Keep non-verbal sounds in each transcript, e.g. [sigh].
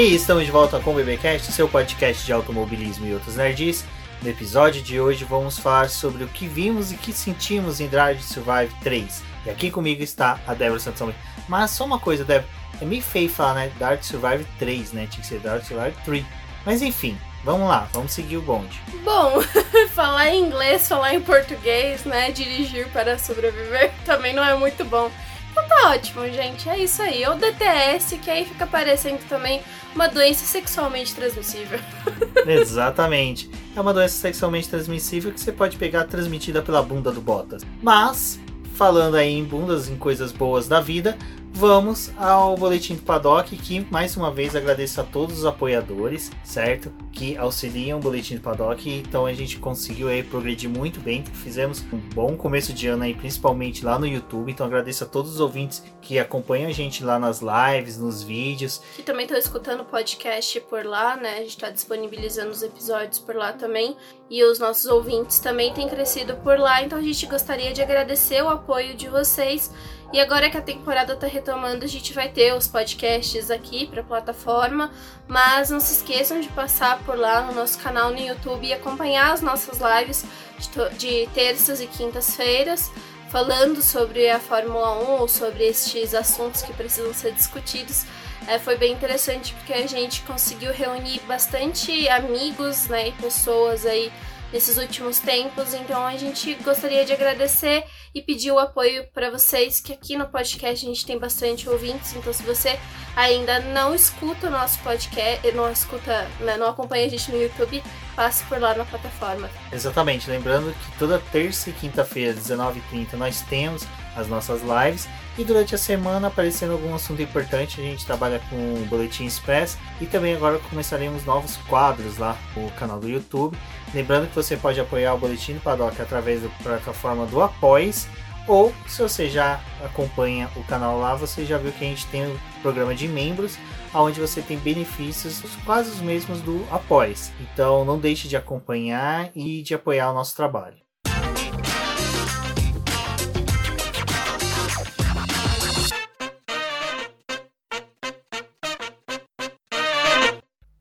E estamos de volta com o BBcast, seu podcast de automobilismo e outros nerds. No episódio de hoje vamos falar sobre o que vimos e que sentimos em Drive Survive 3. E aqui comigo está a Débora Santos. Mas só uma coisa, Débora, é meio feio falar, né? Dark Survive 3, né? Tinha que ser Dark Survive 3. Mas enfim, vamos lá, vamos seguir o bonde. Bom, [laughs] falar em inglês, falar em português, né? Dirigir para sobreviver [laughs] também não é muito bom. Então tá ótimo, gente. É isso aí. Ou DTS, que aí fica parecendo também uma doença sexualmente transmissível. [laughs] Exatamente. É uma doença sexualmente transmissível que você pode pegar transmitida pela bunda do Bottas. Mas, falando aí em bundas, em coisas boas da vida, vamos ao boletim do Paddock, que mais uma vez agradeço a todos os apoiadores, certo? Que auxiliam o boletim do Paddock. Então a gente conseguiu aí progredir muito bem. Fizemos um bom começo de ano aí, principalmente lá no YouTube. Então agradeço a todos os ouvintes que acompanham a gente lá nas lives, nos vídeos. Que também estão escutando o podcast por lá, né? A gente está disponibilizando os episódios por lá também. E os nossos ouvintes também têm crescido por lá. Então a gente gostaria de agradecer o apoio de vocês. E agora que a temporada tá retomando, a gente vai ter os podcasts aqui para a plataforma, mas não se esqueçam de passar por lá no nosso canal no YouTube e acompanhar as nossas lives de, de terças e quintas-feiras, falando sobre a Fórmula 1 ou sobre estes assuntos que precisam ser discutidos. É, foi bem interessante porque a gente conseguiu reunir bastante amigos né, e pessoas aí nesses últimos tempos. Então a gente gostaria de agradecer e pedir o apoio para vocês, que aqui no podcast a gente tem bastante ouvintes. Então se você ainda não escuta o nosso podcast, não escuta, né, não acompanha a gente no YouTube, passe por lá na plataforma. Exatamente, lembrando que toda terça e quinta-feira, 19h30, nós temos as nossas lives e durante a semana aparecendo algum assunto importante, a gente trabalha com o Boletim Express e também agora começaremos novos quadros lá no canal do YouTube. Lembrando que você pode apoiar o Boletim do Paddock através da plataforma do Apoies ou se você já acompanha o canal lá, você já viu que a gente tem o programa de membros, onde você tem benefícios quase os mesmos do Apoies. Então não deixe de acompanhar e de apoiar o nosso trabalho.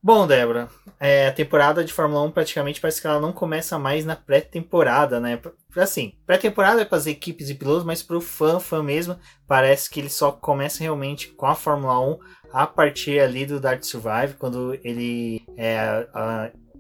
Bom, Débora, é, a temporada de Fórmula 1 praticamente parece que ela não começa mais na pré-temporada, né? Assim, pré-temporada é para as equipes e pilotos, mas para o fã, fã mesmo, parece que ele só começa realmente com a Fórmula 1 a partir ali do Dark Survive, quando ele é,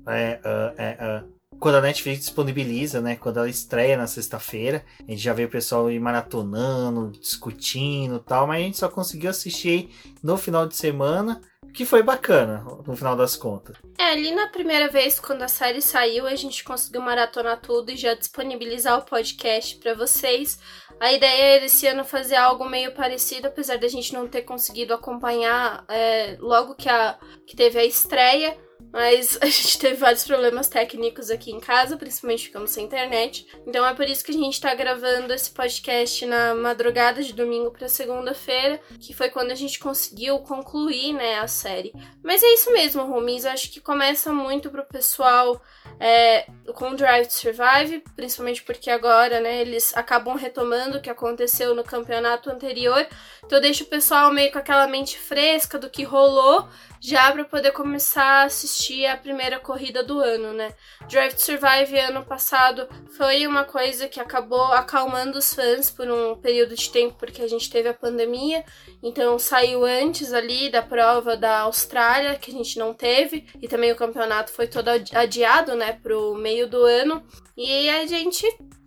é, é, quando a Netflix disponibiliza, né? Quando ela estreia na sexta-feira, a gente já vê o pessoal ir maratonando, discutindo tal, mas a gente só conseguiu assistir no final de semana que foi bacana, no final das contas. É, ali na primeira vez, quando a série saiu, a gente conseguiu maratonar tudo e já disponibilizar o podcast para vocês. A ideia era esse ano fazer algo meio parecido, apesar da gente não ter conseguido acompanhar é, logo que, a, que teve a estreia. Mas [laughs] a gente teve vários problemas técnicos aqui em casa, principalmente ficamos sem internet. Então é por isso que a gente tá gravando esse podcast na madrugada de domingo para segunda-feira, que foi quando a gente conseguiu concluir, né, a série. Mas é isso mesmo, Rumis. Acho que começa muito pro pessoal é, com Drive to Survive, principalmente porque agora, né, eles acabam retomando o que aconteceu no campeonato anterior. Então deixa o pessoal meio com aquela mente fresca do que rolou já para poder começar a assistir a primeira corrida do ano, né? Drive to Survive ano passado foi uma coisa que acabou acalmando os fãs por um período de tempo porque a gente teve a pandemia, então saiu antes ali da prova da Austrália que a gente não teve e também o campeonato foi todo adiado, né, pro meio do ano. E a gente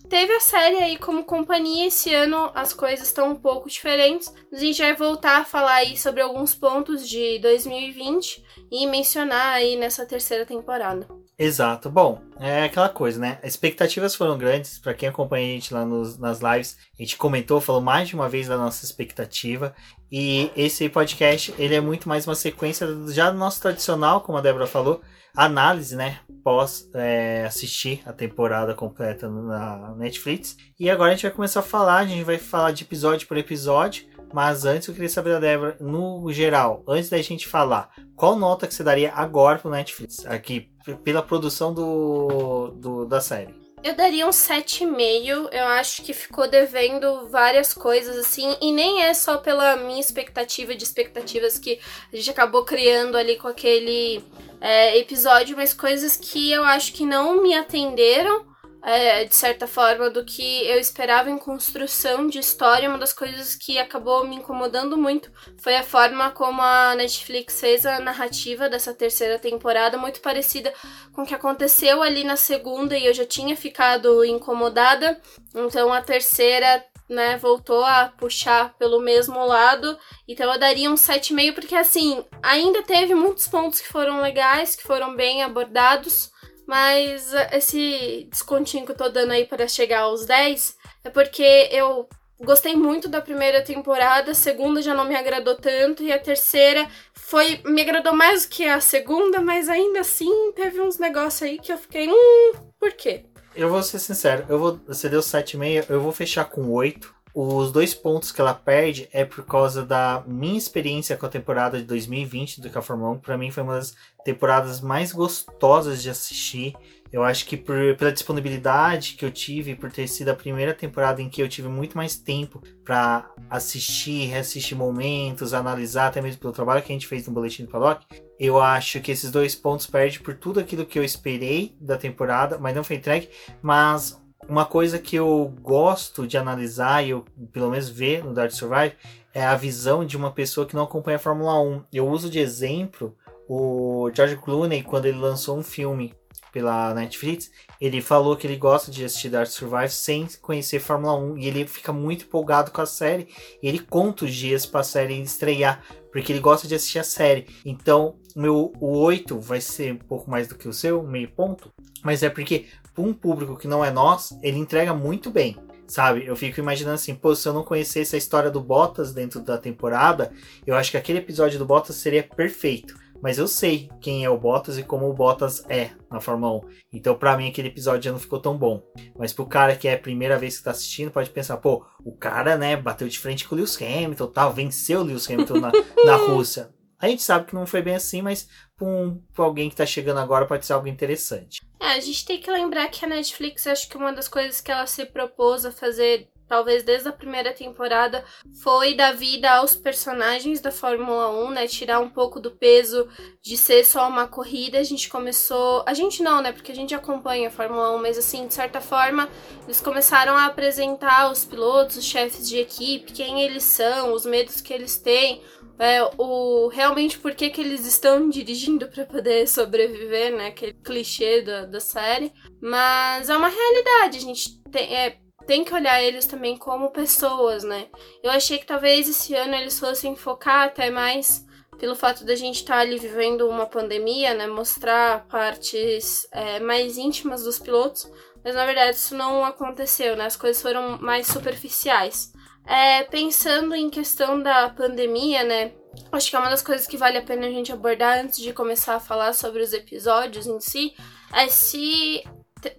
teve a série aí como companhia. Esse ano as coisas estão um pouco diferentes. A gente vai voltar a falar aí sobre alguns pontos de 2020 e mencionar aí nessa terceira temporada. Exato. Bom, é aquela coisa, né? As expectativas foram grandes. Para quem acompanha a gente lá nos, nas lives, a gente comentou, falou mais de uma vez da nossa expectativa. E esse podcast, ele é muito mais uma sequência já do nosso tradicional, como a Débora falou, análise, né? Pós é, assistir a temporada completa na Netflix. E agora a gente vai começar a falar, a gente vai falar de episódio por episódio. Mas antes eu queria saber da Débora, no geral, antes da gente falar, qual nota que você daria agora pro Netflix? Aqui, pela produção do, do da série. Eu daria um 7,5. Eu acho que ficou devendo várias coisas, assim. E nem é só pela minha expectativa de expectativas que a gente acabou criando ali com aquele é, episódio, mas coisas que eu acho que não me atenderam é, de certa forma, do que eu esperava em construção de história. Uma das coisas que acabou me incomodando muito foi a forma como a Netflix fez a narrativa dessa terceira temporada, muito parecida com o que aconteceu ali na segunda e eu já tinha ficado incomodada. Então a terceira né, voltou a puxar pelo mesmo lado. Então eu daria um 7,5, porque assim, ainda teve muitos pontos que foram legais, que foram bem abordados. Mas esse descontinho que eu tô dando aí para chegar aos 10 é porque eu gostei muito da primeira temporada, a segunda já não me agradou tanto, e a terceira foi. me agradou mais do que a segunda, mas ainda assim teve uns negócios aí que eu fiquei. Hum, por quê? Eu vou ser sincero, eu vou. Você deu 7,5, eu vou fechar com 8. Os dois pontos que ela perde é por causa da minha experiência com a temporada de 2020 do 1. Para mim foi uma das temporadas mais gostosas de assistir. Eu acho que por, pela disponibilidade que eu tive, por ter sido a primeira temporada em que eu tive muito mais tempo para assistir, reassistir momentos, analisar, até mesmo pelo trabalho que a gente fez no Boletim do Paddock, eu acho que esses dois pontos perdem por tudo aquilo que eu esperei da temporada, mas não foi entregue. Mas uma coisa que eu gosto de analisar e eu pelo menos ver no Dark Survive é a visão de uma pessoa que não acompanha a Fórmula 1. Eu uso de exemplo o George Clooney quando ele lançou um filme pela Netflix, ele falou que ele gosta de assistir Dark Survive sem conhecer Fórmula 1 e ele fica muito empolgado com a série ele conta os dias para a série estrear, porque ele gosta de assistir a série. Então, meu, o 8 vai ser um pouco mais do que o seu, meio ponto, mas é porque para um público que não é nós, ele entrega muito bem. Sabe, eu fico imaginando assim, pô, se eu não conhecesse a história do Bottas dentro da temporada, eu acho que aquele episódio do Bottas seria perfeito. Mas eu sei quem é o Bottas e como o Bottas é na Fórmula 1. Então, para mim, aquele episódio já não ficou tão bom. Mas pro cara que é a primeira vez que tá assistindo, pode pensar, pô, o cara, né, bateu de frente com o Lewis Hamilton, tal, venceu o Lewis Hamilton na, na [laughs] Rússia. A gente sabe que não foi bem assim, mas para um, alguém que está chegando agora pode ser algo interessante. É, a gente tem que lembrar que a Netflix, acho que uma das coisas que ela se propôs a fazer, talvez desde a primeira temporada, foi dar vida aos personagens da Fórmula 1, né? Tirar um pouco do peso de ser só uma corrida. A gente começou. A gente não, né? Porque a gente acompanha a Fórmula 1, mas assim, de certa forma, eles começaram a apresentar os pilotos, os chefes de equipe, quem eles são, os medos que eles têm é, o realmente por que, que eles estão dirigindo para poder sobreviver, né? Aquele clichê da, da série. Mas é uma realidade, a gente tem, é, tem que olhar eles também como pessoas, né? Eu achei que talvez esse ano eles fossem focar até mais pelo fato da gente estar tá ali vivendo uma pandemia, né? Mostrar partes é, mais íntimas dos pilotos. Mas na verdade isso não aconteceu, né? As coisas foram mais superficiais. É, pensando em questão da pandemia, né? Acho que é uma das coisas que vale a pena a gente abordar antes de começar a falar sobre os episódios em si, é se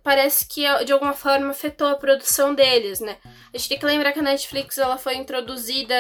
parece que de alguma forma afetou a produção deles, né? A gente tem que lembrar que a Netflix ela foi introduzida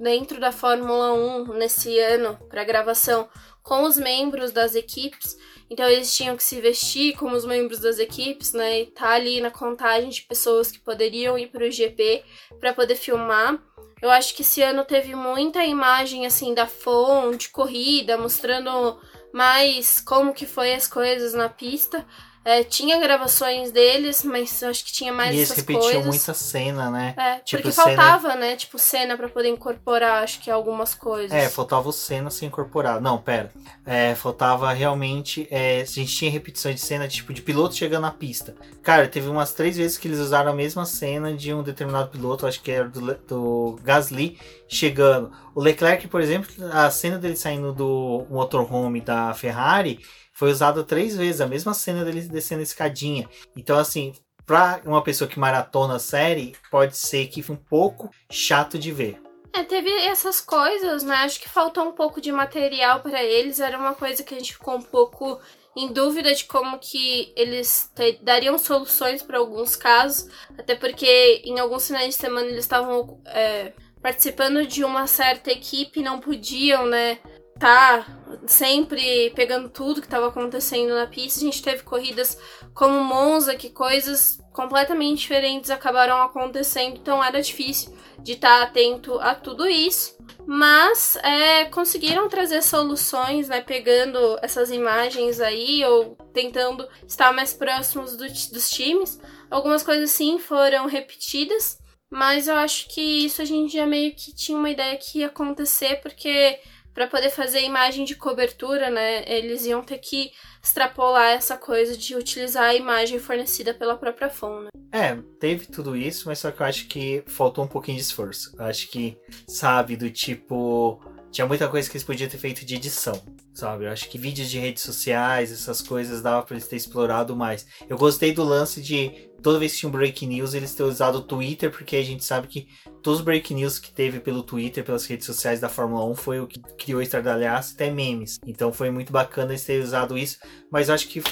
dentro da Fórmula 1 nesse ano para gravação com os membros das equipes. Então eles tinham que se vestir como os membros das equipes, né? E tá ali na contagem de pessoas que poderiam ir para o GP para poder filmar. Eu acho que esse ano teve muita imagem assim da fonte, corrida, mostrando mais como que foi as coisas na pista. É, tinha gravações deles, mas acho que tinha mais e essas coisas. E eles repetiam muita cena, né? É, tipo, porque cena... faltava, né? Tipo, cena para poder incorporar, acho que algumas coisas. É, faltava o cena sem incorporar. Não, pera. É, faltava realmente... É, a gente tinha repetições de cena, tipo, de piloto chegando na pista. Cara, teve umas três vezes que eles usaram a mesma cena de um determinado piloto, acho que era do, do Gasly, chegando. O Leclerc, por exemplo, a cena dele saindo do motorhome da Ferrari foi usado três vezes, a mesma cena dele descendo a escadinha. Então, assim, pra uma pessoa que maratona a série, pode ser que foi um pouco chato de ver. É, teve essas coisas, né? Acho que faltou um pouco de material para eles. Era uma coisa que a gente ficou um pouco em dúvida de como que eles dariam soluções para alguns casos. Até porque em alguns finais de semana eles estavam é, participando de uma certa equipe, não podiam, né? Tá sempre pegando tudo que estava acontecendo na pista. A gente teve corridas como Monza, que coisas completamente diferentes acabaram acontecendo, então era difícil de estar atento a tudo isso. Mas é, conseguiram trazer soluções, né? Pegando essas imagens aí, ou tentando estar mais próximos do, dos times. Algumas coisas sim foram repetidas, mas eu acho que isso a gente já meio que tinha uma ideia que ia acontecer, porque para poder fazer imagem de cobertura, né, eles iam ter que extrapolar essa coisa de utilizar a imagem fornecida pela própria FON. Né? É, teve tudo isso, mas só que eu acho que faltou um pouquinho de esforço. Eu acho que, sabe, do tipo. Tinha muita coisa que eles podiam ter feito de edição, sabe? Eu acho que vídeos de redes sociais, essas coisas, dava pra eles ter explorado mais. Eu gostei do lance de toda vez que tinha um break news, eles têm usado o Twitter, porque a gente sabe que todos os break news que teve pelo Twitter, pelas redes sociais da Fórmula 1, foi o que criou estardalhaço, até memes. Então foi muito bacana eles terem usado isso, mas acho que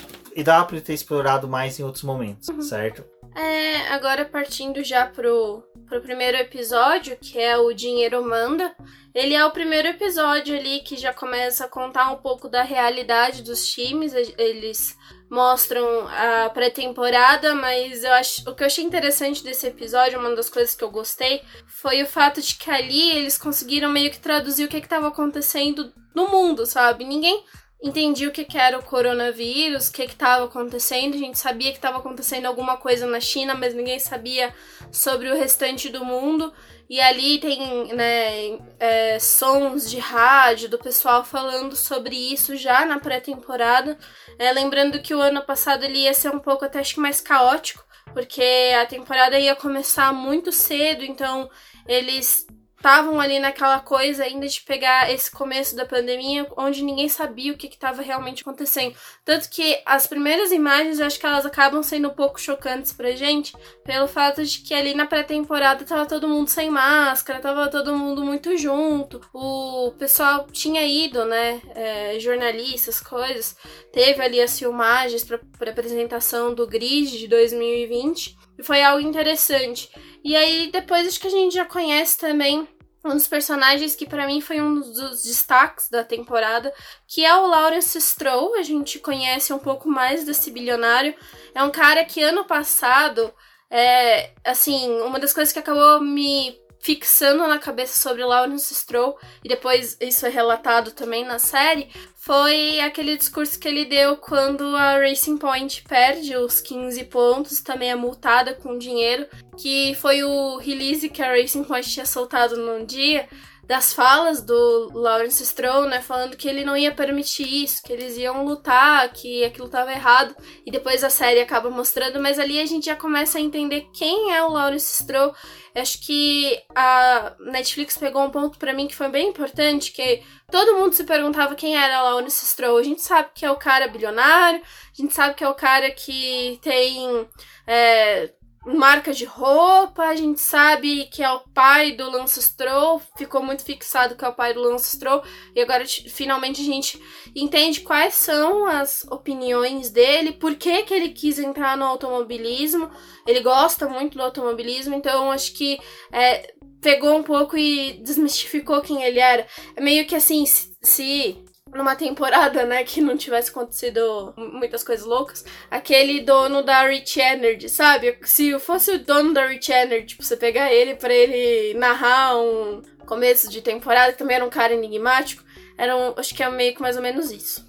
dá para ter explorado mais em outros momentos, uhum. certo? É, agora partindo já pro, pro primeiro episódio, que é o Dinheiro Manda. Ele é o primeiro episódio ali que já começa a contar um pouco da realidade dos times. Eles mostram a pré-temporada, mas eu acho, o que eu achei interessante desse episódio, uma das coisas que eu gostei, foi o fato de que ali eles conseguiram meio que traduzir o que estava acontecendo no mundo, sabe? Ninguém entendi o que, que era o coronavírus, o que estava acontecendo. A gente sabia que estava acontecendo alguma coisa na China, mas ninguém sabia sobre o restante do mundo. E ali tem né, é, sons de rádio do pessoal falando sobre isso já na pré-temporada. É, lembrando que o ano passado ele ia ser um pouco até acho que mais caótico, porque a temporada ia começar muito cedo, então eles estavam ali naquela coisa ainda de pegar esse começo da pandemia, onde ninguém sabia o que estava realmente acontecendo. Tanto que as primeiras imagens, eu acho que elas acabam sendo um pouco chocantes pra gente, pelo fato de que ali na pré-temporada tava todo mundo sem máscara, tava todo mundo muito junto, o pessoal tinha ido, né, é, jornalistas, coisas, teve ali as filmagens pra apresentação do Grid de 2020, e foi algo interessante. E aí depois acho que a gente já conhece também um dos personagens que para mim foi um dos destaques da temporada, que é o Lawrence Stroll. A gente conhece um pouco mais desse bilionário. É um cara que ano passado, é, assim, uma das coisas que acabou me fixando na cabeça sobre Lawrence Stroll, e depois isso é relatado também na série, foi aquele discurso que ele deu quando a Racing Point perde os 15 pontos, também é multada com dinheiro, que foi o release que a Racing Point tinha soltado num dia, das falas do Lawrence Stroll, né, falando que ele não ia permitir isso, que eles iam lutar, que aquilo estava errado, e depois a série acaba mostrando, mas ali a gente já começa a entender quem é o Lawrence Stroll. Acho que a Netflix pegou um ponto para mim que foi bem importante, que todo mundo se perguntava quem era o Lawrence Stroll. A gente sabe que é o cara bilionário, a gente sabe que é o cara que tem é, marca de roupa, a gente sabe que é o pai do Lance Stroll, ficou muito fixado que é o pai do Lance Stroll, e agora finalmente a gente entende quais são as opiniões dele, por que, que ele quis entrar no automobilismo, ele gosta muito do automobilismo, então acho que é, pegou um pouco e desmistificou quem ele era. É meio que assim, se numa temporada, né, que não tivesse acontecido muitas coisas loucas, aquele dono da Rich Energy, sabe? Se fosse o dono da Rich Energy, tipo, você pegar ele para ele narrar um começo de temporada, que também era um cara enigmático, era um, acho que é meio que mais ou menos isso.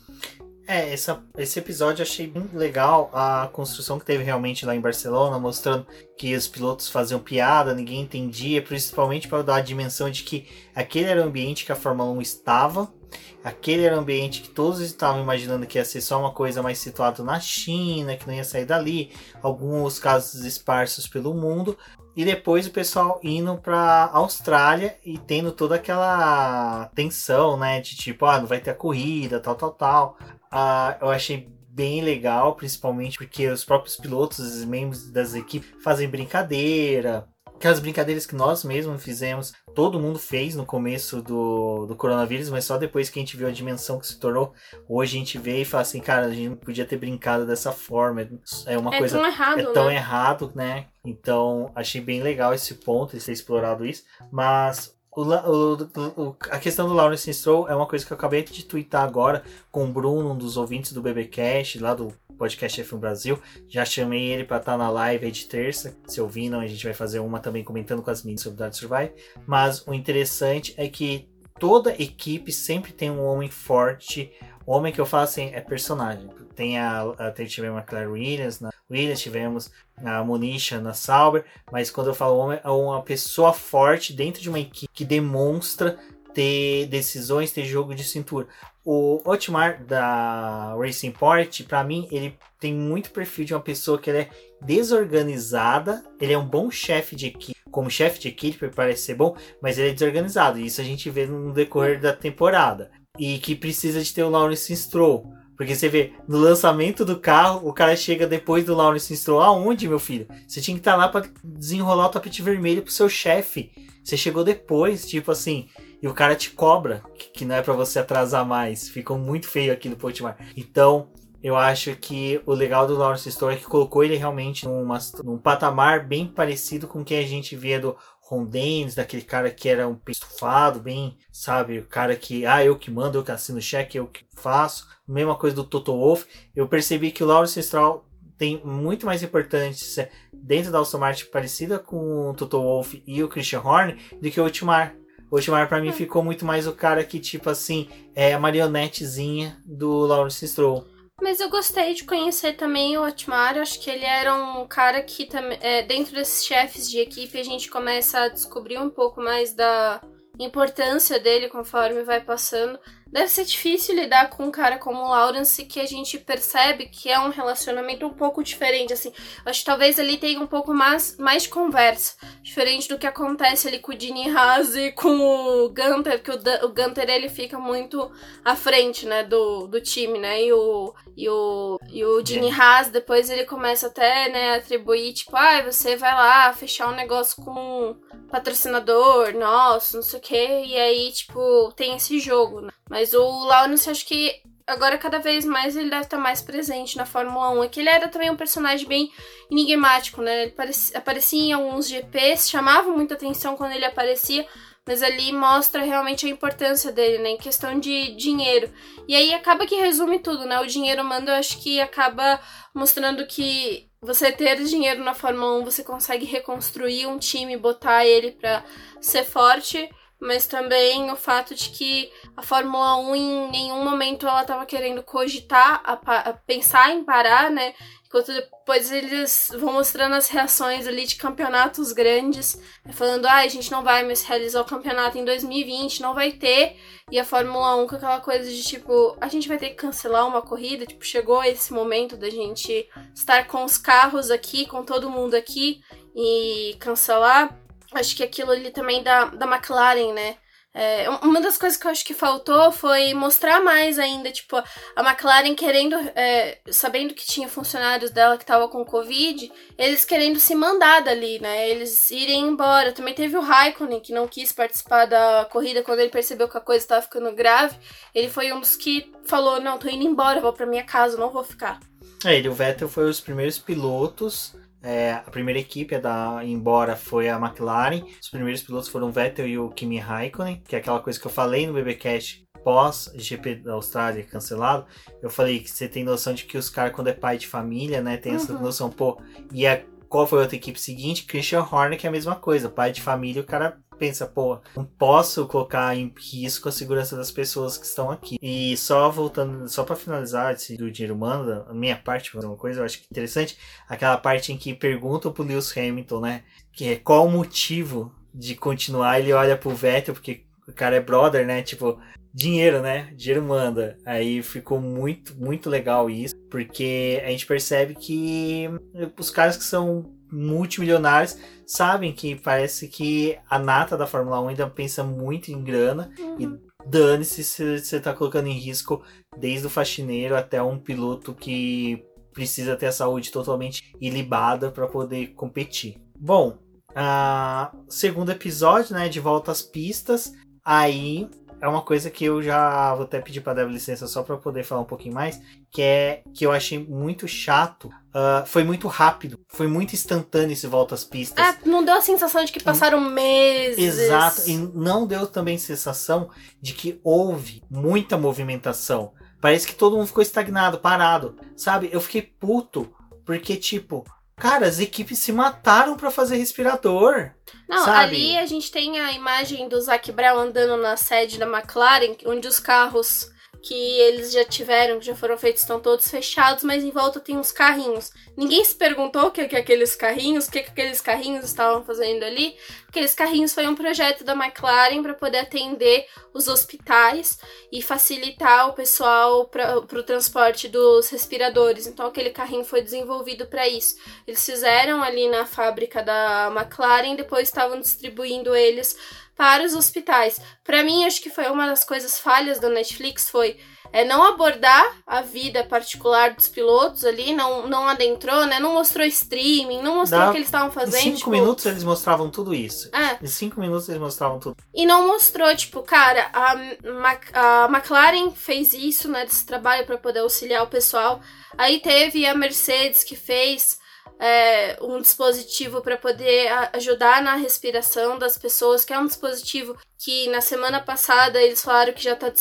É, essa, esse episódio eu achei bem legal a construção que teve realmente lá em Barcelona, mostrando que os pilotos faziam piada, ninguém entendia, principalmente para dar a dimensão de que aquele era o ambiente que a Fórmula 1 estava, aquele era o ambiente que todos estavam imaginando que ia ser só uma coisa mais situada na China, que não ia sair dali, alguns casos esparsos pelo mundo, e depois o pessoal indo para Austrália e tendo toda aquela tensão, né, de tipo, ah, não vai ter a corrida, tal, tal, tal. Uh, eu achei bem legal, principalmente porque os próprios pilotos, os membros das equipes fazem brincadeira. Aquelas brincadeiras que nós mesmos fizemos, todo mundo fez no começo do, do coronavírus, mas só depois que a gente viu a dimensão que se tornou, hoje a gente vê e fala assim, cara, a gente não podia ter brincado dessa forma. É uma é coisa. Tão errado, é tão né? errado, né? Então, achei bem legal esse ponto, de ter explorado isso. Mas o, o, o, a questão do Lawrence Stroll é uma coisa que eu acabei de twittar agora com o Bruno, um dos ouvintes do BBcast, lá do podcast F1 Brasil. Já chamei ele para estar tá na live aí de terça. Se ouviram, a gente vai fazer uma também comentando com as meninas sobre Dark Survive. Mas o interessante é que toda equipe sempre tem um homem forte. O homem que eu falo assim é personagem. Tem a, a tivemos a Claire Williams na Williams, tivemos a Monisha na Sauber, mas quando eu falo homem, é uma pessoa forte dentro de uma equipe que demonstra ter decisões, ter jogo de cintura. O Otmar da Racing Point, para mim, ele tem muito perfil de uma pessoa que é desorganizada, ele é um bom chefe de equipe, como chefe de equipe parece ser bom, mas ele é desorganizado, e isso a gente vê no decorrer da temporada. E que precisa de ter o Lawrence Stroll. Porque você vê, no lançamento do carro, o cara chega depois do Lawrence Stroll. Aonde, meu filho? Você tinha que estar tá lá para desenrolar o tapete vermelho pro seu chefe. Você chegou depois, tipo assim, e o cara te cobra, que não é para você atrasar mais. Ficou muito feio aqui no Potmar. Então, eu acho que o legal do Lawrence Stroll é que colocou ele realmente numa, num patamar bem parecido com o que a gente via do Ron Dennis, daquele cara que era um estufado, bem, sabe, o cara que, ah, eu que mando, eu que assino cheque, eu que faço. Mesma coisa do Toto Wolff. Eu percebi que o Lawrence Stroll tem muito mais importância dentro da Aston Martin parecida com o Toto Wolff e o Christian Horner do que o Ultimar. O Ultimar para mim hum. ficou muito mais o cara que tipo assim é a marionetezinha do Lawrence Stroll. Mas eu gostei de conhecer também o Otmar. Acho que ele era um cara que, é, dentro desses chefes de equipe, a gente começa a descobrir um pouco mais da importância dele conforme vai passando. Deve ser difícil lidar com um cara como o Lawrence, que a gente percebe que é um relacionamento um pouco diferente, assim. Acho que talvez ele tenha um pouco mais, mais de conversa. Diferente do que acontece ali com o Dini Haas e com o Gunter, que o, o Gunter ele fica muito à frente, né, do, do time, né? E o, e o, e o Dini Haas, depois ele começa até, né, a atribuir, tipo, ah, você vai lá fechar um negócio com um patrocinador nosso, não sei o quê. E aí, tipo, tem esse jogo, né? Mas o Lawrence, acho que agora cada vez mais ele deve estar mais presente na Fórmula 1. É que ele era também um personagem bem enigmático, né? Ele aparecia, em alguns GPs, chamava muita atenção quando ele aparecia, mas ali mostra realmente a importância dele, né? Em questão de dinheiro. E aí acaba que resume tudo, né? O dinheiro manda, eu acho que acaba mostrando que você ter dinheiro na Fórmula 1, você consegue reconstruir um time, botar ele para ser forte mas também o fato de que a Fórmula 1 em nenhum momento ela estava querendo cogitar, a, a, pensar em parar, né? Enquanto depois eles vão mostrando as reações ali de campeonatos grandes, né? falando, ah, a gente não vai mais realizar o campeonato em 2020, não vai ter. E a Fórmula 1 com aquela coisa de tipo, a gente vai ter que cancelar uma corrida, tipo, chegou esse momento da gente estar com os carros aqui, com todo mundo aqui e cancelar acho que aquilo ali também da, da McLaren, né? É, uma das coisas que eu acho que faltou foi mostrar mais ainda, tipo, a McLaren querendo, é, sabendo que tinha funcionários dela que estavam com Covid, eles querendo se mandar dali, né? Eles irem embora. Também teve o Raikkonen, que não quis participar da corrida quando ele percebeu que a coisa estava ficando grave. Ele foi um dos que falou: Não, tô indo embora, vou pra minha casa, não vou ficar. É, ele, o Vettel foi os primeiros pilotos é, a primeira equipe a dar embora foi a McLaren. Os primeiros pilotos foram o Vettel e o Kimi Raikkonen, que é aquela coisa que eu falei no BBcast pós GP da Austrália cancelado. Eu falei que você tem noção de que os caras, quando é pai de família, né, tem essa uhum. noção, pô. E a, qual foi a outra equipe seguinte? Christian Horner, que é a mesma coisa. Pai de família, o cara pensa, pô, não posso colocar em risco a segurança das pessoas que estão aqui. E só voltando, só para finalizar esse do dinheiro humano, a minha parte, uma coisa eu acho interessante, aquela parte em que perguntam pro Lewis Hamilton, né, que é qual o motivo de continuar, ele olha pro Vettel, porque o cara é brother, né, tipo, dinheiro, né? Dinheiro manda. Aí ficou muito, muito legal isso, porque a gente percebe que os caras que são multimilionários sabem que parece que a nata da Fórmula 1 ainda pensa muito em grana uhum. e dane-se se você está colocando em risco desde o faxineiro até um piloto que precisa ter a saúde totalmente ilibada para poder competir. Bom, a segundo episódio, né, de volta às pistas, aí é uma coisa que eu já vou até pedir para dar licença só para poder falar um pouquinho mais, que é que eu achei muito chato. Uh, foi muito rápido, foi muito instantâneo esse volta às pistas. É, não deu a sensação de que passaram meses. Exato, e não deu também a sensação de que houve muita movimentação. Parece que todo mundo ficou estagnado, parado. Sabe? Eu fiquei puto. Porque, tipo, cara, as equipes se mataram para fazer respirador. Não, sabe? ali a gente tem a imagem do Zac Brown andando na sede da McLaren, onde os carros que eles já tiveram, que já foram feitos, estão todos fechados, mas em volta tem uns carrinhos. Ninguém se perguntou o que, que aqueles carrinhos, o que, que aqueles carrinhos estavam fazendo ali. Aqueles carrinhos foi um projeto da McLaren para poder atender os hospitais e facilitar o pessoal para o transporte dos respiradores. Então aquele carrinho foi desenvolvido para isso. Eles fizeram ali na fábrica da McLaren, depois estavam distribuindo eles para os hospitais. Para mim, acho que foi uma das coisas falhas da Netflix foi é, não abordar a vida particular dos pilotos ali, não, não adentrou, né? Não mostrou streaming, não mostrou Dá- o que eles estavam fazendo. Em cinco tipo, minutos eles mostravam tudo isso. É, Em cinco minutos eles mostravam tudo. e não mostrou, tipo, cara, a, a McLaren fez isso, né, desse trabalho para poder auxiliar o pessoal. Aí teve a Mercedes que fez é, um dispositivo para poder ajudar na respiração das pessoas, que é um dispositivo que na semana passada eles falaram que já está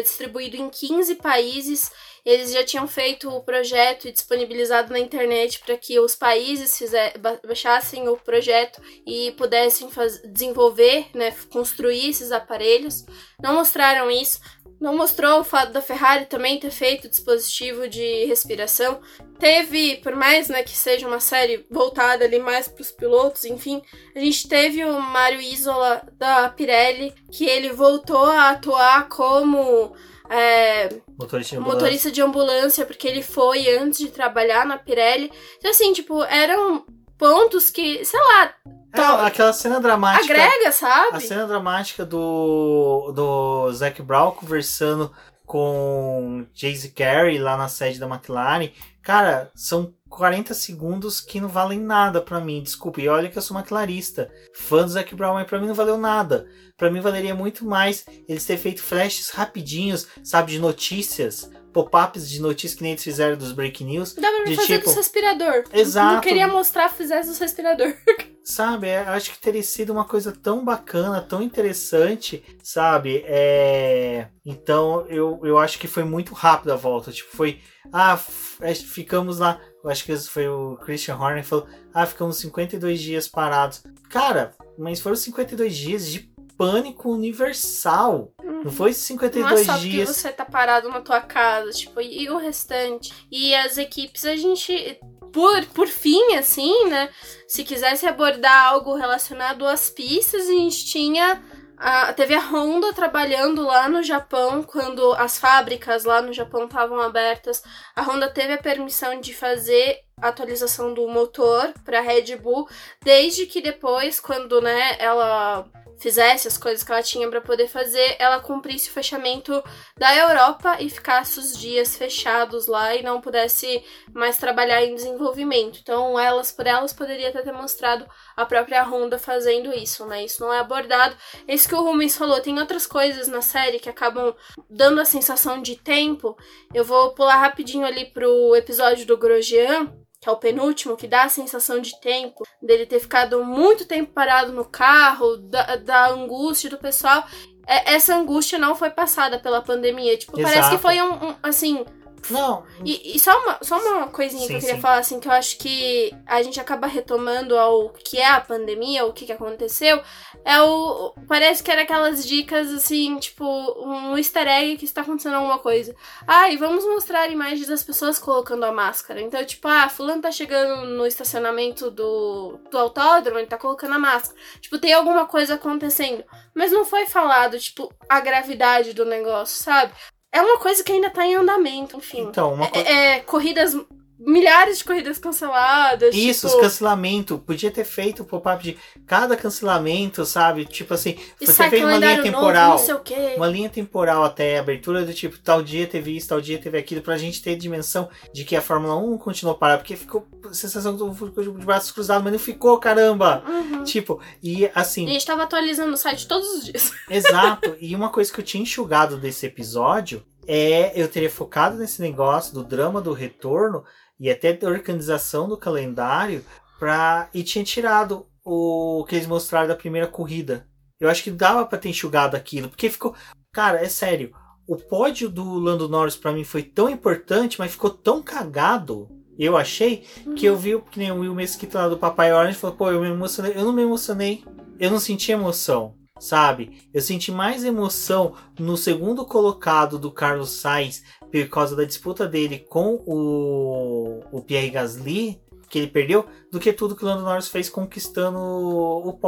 distribuído em 15 países. Eles já tinham feito o projeto e disponibilizado na internet para que os países fizer, ba- baixassem o projeto e pudessem faz- desenvolver, né, construir esses aparelhos. Não mostraram isso. Não mostrou o fato da Ferrari também ter feito dispositivo de respiração. Teve, por mais né, que seja uma série voltada ali mais para os pilotos, enfim, a gente teve o Mário Isola da Pirelli, que ele voltou a atuar como é, Motorista de ambulância. motorista de ambulância, porque ele foi antes de trabalhar na Pirelli. Então, assim, tipo, eram pontos que, sei lá, É, aquela cena dramática. agrega, A sabe? cena dramática do, do Zac Brown conversando com Jayce Carey lá na sede da McLaren. Cara, são 40 segundos que não valem nada pra mim. Desculpe, e olha que eu sou McLarista. Fã do Zac Brown, mas pra mim não valeu nada. Pra mim valeria muito mais eles terem feito flashes rapidinhos, sabe, de notícias. Pop-ups de notícias que nem eles fizeram dos Break News. Dava pra de fazer tipo- dos respirador. Exato. Não queria mostrar, fizesse dos respirador. [laughs] Sabe, é, acho que teria sido uma coisa tão bacana, tão interessante, sabe? É... Então eu, eu acho que foi muito rápido a volta. Tipo, foi. Ah, é, ficamos lá. Eu acho que foi o Christian Horner que falou: Ah, ficamos 52 dias parados. Cara, mas foram 52 dias de pânico universal. Não foi Não é 52 só dias. porque você tá parado na tua casa, tipo, e o restante. E as equipes, a gente, por, por fim, assim, né? Se quisesse abordar algo relacionado às pistas, a gente tinha. A, teve a Honda trabalhando lá no Japão, quando as fábricas lá no Japão estavam abertas. A Honda teve a permissão de fazer a atualização do motor para Red Bull, desde que depois, quando né, ela fizesse as coisas que ela tinha para poder fazer, ela cumprisse o fechamento da Europa e ficasse os dias fechados lá e não pudesse mais trabalhar em desenvolvimento. Então, elas por elas poderia ter mostrado a própria Honda fazendo isso, né? Isso não é abordado. É isso que o Rubens falou, tem outras coisas na série que acabam dando a sensação de tempo. Eu vou pular rapidinho ali pro episódio do Grosjean, que é o penúltimo, que dá a sensação de tempo, dele ter ficado muito tempo parado no carro, da, da angústia do pessoal. É, essa angústia não foi passada pela pandemia. Tipo, parece Exato. que foi um, um, assim. Não, E, e só, uma, só uma coisinha que Sim, eu queria sim. falar, assim, que eu acho que a gente acaba retomando ao que é a pandemia, o que, que aconteceu. É o. Parece que era aquelas dicas, assim, tipo, um easter egg que está acontecendo alguma coisa. Ah, e vamos mostrar imagens das pessoas colocando a máscara. Então, tipo, ah, fulano tá chegando no estacionamento do, do autódromo, ele tá colocando a máscara. Tipo, tem alguma coisa acontecendo. Mas não foi falado, tipo, a gravidade do negócio, sabe? É uma coisa que ainda tá em andamento, enfim. então, uma coisa. É, é, corridas. Milhares de corridas canceladas. Isso, tipo, os cancelamentos. Podia ter feito o pop-up de cada cancelamento, sabe? Tipo assim, você fez uma linha temporal. Novo, não sei o quê. Uma linha temporal até abertura do tipo, tal dia teve isso, tal dia teve aquilo, pra gente ter dimensão de que a Fórmula 1 continuou parada, porque ficou a sensação que ficou de braços cruzados, mas não ficou, caramba! Uhum. Tipo, e assim, E a gente tava atualizando o site todos os dias. [laughs] Exato. E uma coisa que eu tinha enxugado desse episódio é eu teria focado nesse negócio do drama do retorno e até da organização do calendário pra... e tinha tirado o que eles mostraram da primeira corrida. Eu acho que dava pra ter enxugado aquilo, porque ficou. Cara, é sério. o pódio do Lando Norris para mim foi tão importante, mas ficou tão cagado. Eu achei que eu vi que nem o Will Mesquita lá do Papai Orange falou, pô, eu me emocionei. Eu não me emocionei. Eu não senti emoção, sabe? Eu senti mais emoção no segundo colocado do Carlos Sainz por causa da disputa dele com o, o Pierre Gasly, que ele perdeu, do que tudo que o Lando Norris fez conquistando o, o.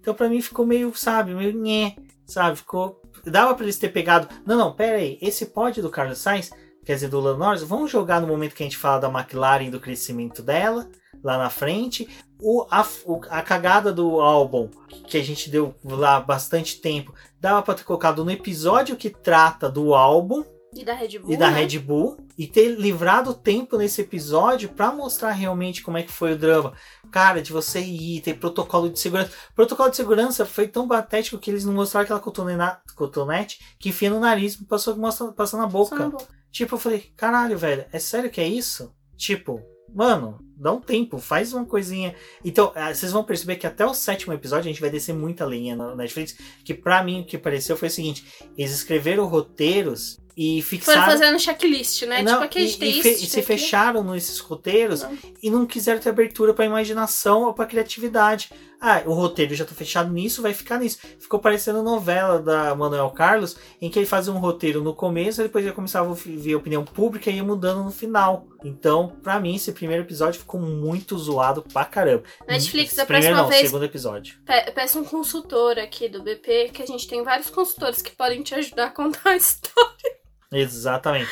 Então para mim ficou meio, sabe, meio nhé, sabe? Ficou dava para eles ter pegado. Não, não, pera aí. Esse pódio do Carlos Sainz, quer dizer, do Lando Norris, vamos jogar no momento que a gente fala da McLaren do crescimento dela, lá na frente. O, a, o, a cagada do álbum, que a gente deu lá bastante tempo, dava para ter colocado no episódio que trata do álbum e da Red Bull. E da né? Red Bull. E ter livrado tempo nesse episódio para mostrar realmente como é que foi o drama. Cara, de você ir, ter protocolo de segurança. protocolo de segurança foi tão patético que eles não mostraram aquela cotonete que enfia no nariz e passou, passou na boca. Na boca. Tipo, eu falei, caralho, velho, é sério que é isso? Tipo, mano, dá um tempo, faz uma coisinha. Então, ah, vocês vão perceber que até o sétimo episódio a gente vai descer muita linha na Netflix. Que pra mim o que pareceu foi o seguinte: eles escreveram roteiros e Foram fixaram. fazendo checklist, né? Não, tipo, aqui a gente e, tem e isso. e se aqui. fecharam nesses roteiros Não. e não quiseram ter abertura pra imaginação ou pra criatividade. Ah, o roteiro já tá fechado nisso, vai ficar nisso. Ficou parecendo novela da Manuel Carlos, em que ele fazia um roteiro no começo, depois ele começava a ver a opinião pública e ia mudando no final. Então, pra mim, esse primeiro episódio ficou muito zoado pra caramba. Netflix, da primeiro próxima não, vez- segundo episódio. Pe- Peça um consultor aqui do BP, que a gente tem vários consultores que podem te ajudar a contar a [laughs] história. Exatamente.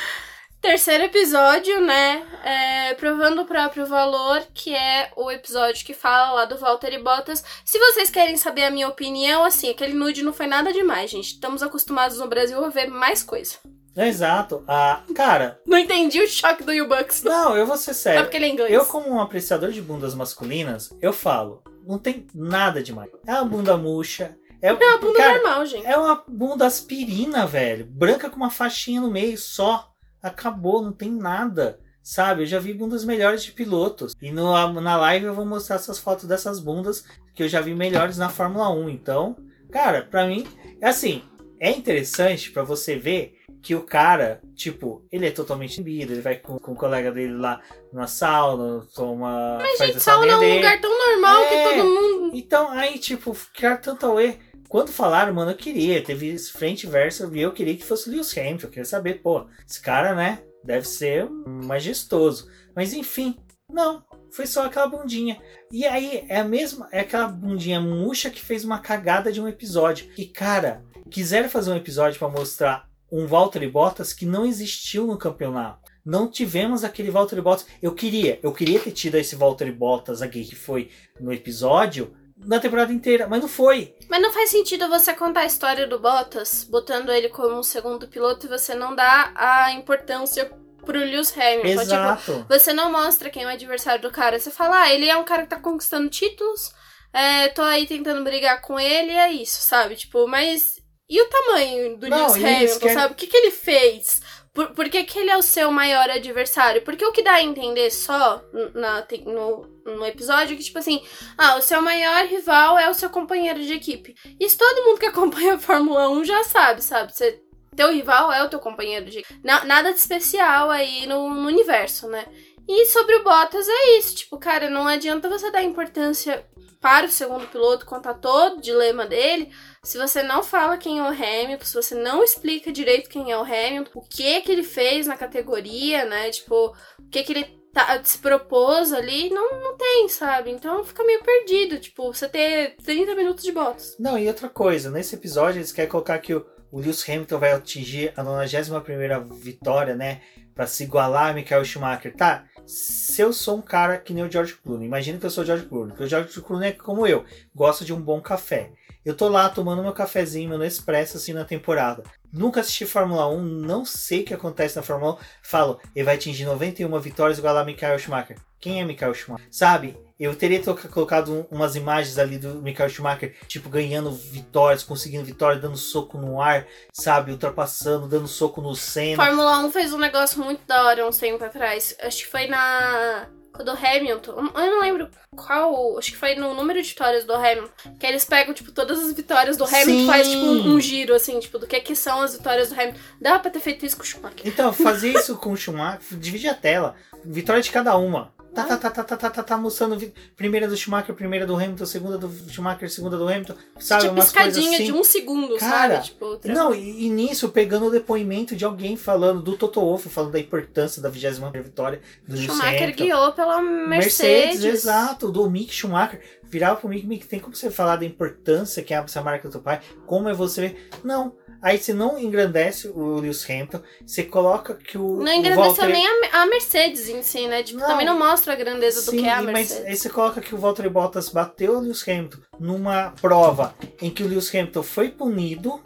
Terceiro episódio, né? É, provando o próprio valor, que é o episódio que fala lá do Walter e Bottas. Se vocês querem saber a minha opinião, assim, aquele nude não foi nada demais, gente. Estamos acostumados no Brasil a ver mais coisa. Exato. Ah, cara, Não entendi o choque do Yubucks. não, eu vou ser sério. porque ele é inglês. Eu, como um apreciador de bundas masculinas, eu falo, não tem nada demais. É uma bunda murcha. É, É uma bunda cara, normal, gente. é uma bunda aspirina, velho. Branca com uma faixinha no meio só. Acabou, não tem nada. Sabe, eu já vi bundas melhores de pilotos. E no, na live eu vou mostrar essas fotos dessas bundas que eu já vi melhores na Fórmula 1. Então, cara, pra mim, é assim, é interessante pra você ver que o cara, tipo, ele é totalmente inibido, ele vai com, com o colega dele lá na sauna, toma. Mas, gente, a sauna é um dele. lugar tão normal É. que todo mundo. Então, aí, tipo, criar tanto auê. Quando falaram, mano, eu queria. Teve frente e verso eu queria que fosse Lewis Hamilton. Eu queria saber, pô, esse cara, né, deve ser majestoso. Mas enfim, não. Foi só aquela bundinha. E aí, é a mesma. É aquela bundinha murcha que fez uma cagada de um episódio. E, cara, quiseram fazer um episódio pra mostrar um Valtteri Bottas que não existiu no campeonato. Não tivemos aquele Valtteri Bottas. Eu queria, eu queria ter tido esse Valtteri Bottas aqui que foi no episódio na temporada inteira, mas não foi. Mas não faz sentido você contar a história do Bottas, botando ele como um segundo piloto, e você não dá a importância pro Lewis Hamilton. Tipo, Exato. você não mostra quem é o adversário do cara. Você fala, ah, ele é um cara que tá conquistando títulos, é, tô aí tentando brigar com ele, é isso, sabe? Tipo, mas. E o tamanho do Não, Lewis Hamilton, querem- sabe? O que, que ele fez? Por, por que, que ele é o seu maior adversário? Porque o que dá a entender só na, no, no episódio que, tipo assim, ah, o seu maior rival é o seu companheiro de equipe. Isso todo mundo que acompanha a Fórmula 1 já sabe, sabe? Você, teu rival é o teu companheiro de equipe. Na- nada de especial aí no, no universo, né? E sobre o Bottas é isso, tipo, cara, não adianta você dar importância para o segundo piloto, contar todo o dilema dele, se você não fala quem é o Hamilton, se você não explica direito quem é o Hamilton, o que que ele fez na categoria, né? Tipo, o que que ele tá- se propôs ali, não, não tem, sabe? Então fica meio perdido, tipo, você ter 30 minutos de botas. Não, e outra coisa, nesse episódio eles querem colocar que o, o Lewis Hamilton vai atingir a 91 vitória, né? Pra se igualar a Michael Schumacher. Tá, se eu sou um cara que nem o George Clooney, imagina que eu sou o George Clooney, porque o George Clooney é como eu, gosta de um bom café. Eu tô lá tomando meu cafezinho, meu Nespresso assim na temporada. Nunca assisti Fórmula 1, não sei o que acontece na Fórmula 1. Falo, ele vai atingir 91 vitórias igual a Michael Schumacher. Quem é Michael Schumacher? Sabe? Eu teria colocado um- umas imagens ali do Michael Schumacher, tipo, ganhando vitórias, conseguindo vitórias, dando soco no ar, sabe? Ultrapassando, dando soco no Senna. Fórmula 1 fez um negócio muito da hora uns tempos atrás. Acho que foi na do Hamilton. Eu não lembro qual. Acho que foi no número de vitórias do Hamilton. Que eles pegam, tipo, todas as vitórias do Hamilton Sim. faz, tipo, um, um giro, assim, tipo, do que, que são as vitórias do Hamilton. Dá pra ter feito isso com o Schumacher. Então, fazer isso com o Schumacher, divide a tela. Vitória de cada uma. Tá, tá, tá, tá, tá, tá, tá, tá mostrando vi- primeira do Schumacher, primeira do Hamilton, segunda do Schumacher, segunda do Hamilton. Sabe, tipo, umas coisas piscadinha assim. de um segundo, Cara, sabe? Tipo, Não, e, e nisso, pegando o depoimento de alguém falando, do Toto Wolff, falando da importância da 21 vitória do Schumacher Hamilton. guiou pela Mercedes. exato, do Mick Schumacher. Virava pro Mick, Mick, tem como você falar da importância que é essa marca do teu pai? Como é você. Não. Aí você não engrandece o Lewis Hamilton, você coloca que o. Não engrandeceu Valtteri- nem a, a Mercedes em si, né? Tipo, Não. também não mostra a grandeza do Sim, que é a mas Mercedes. aí você coloca que o Valtteri Bottas bateu o Lewis Hamilton numa prova em que o Lewis Hamilton foi punido,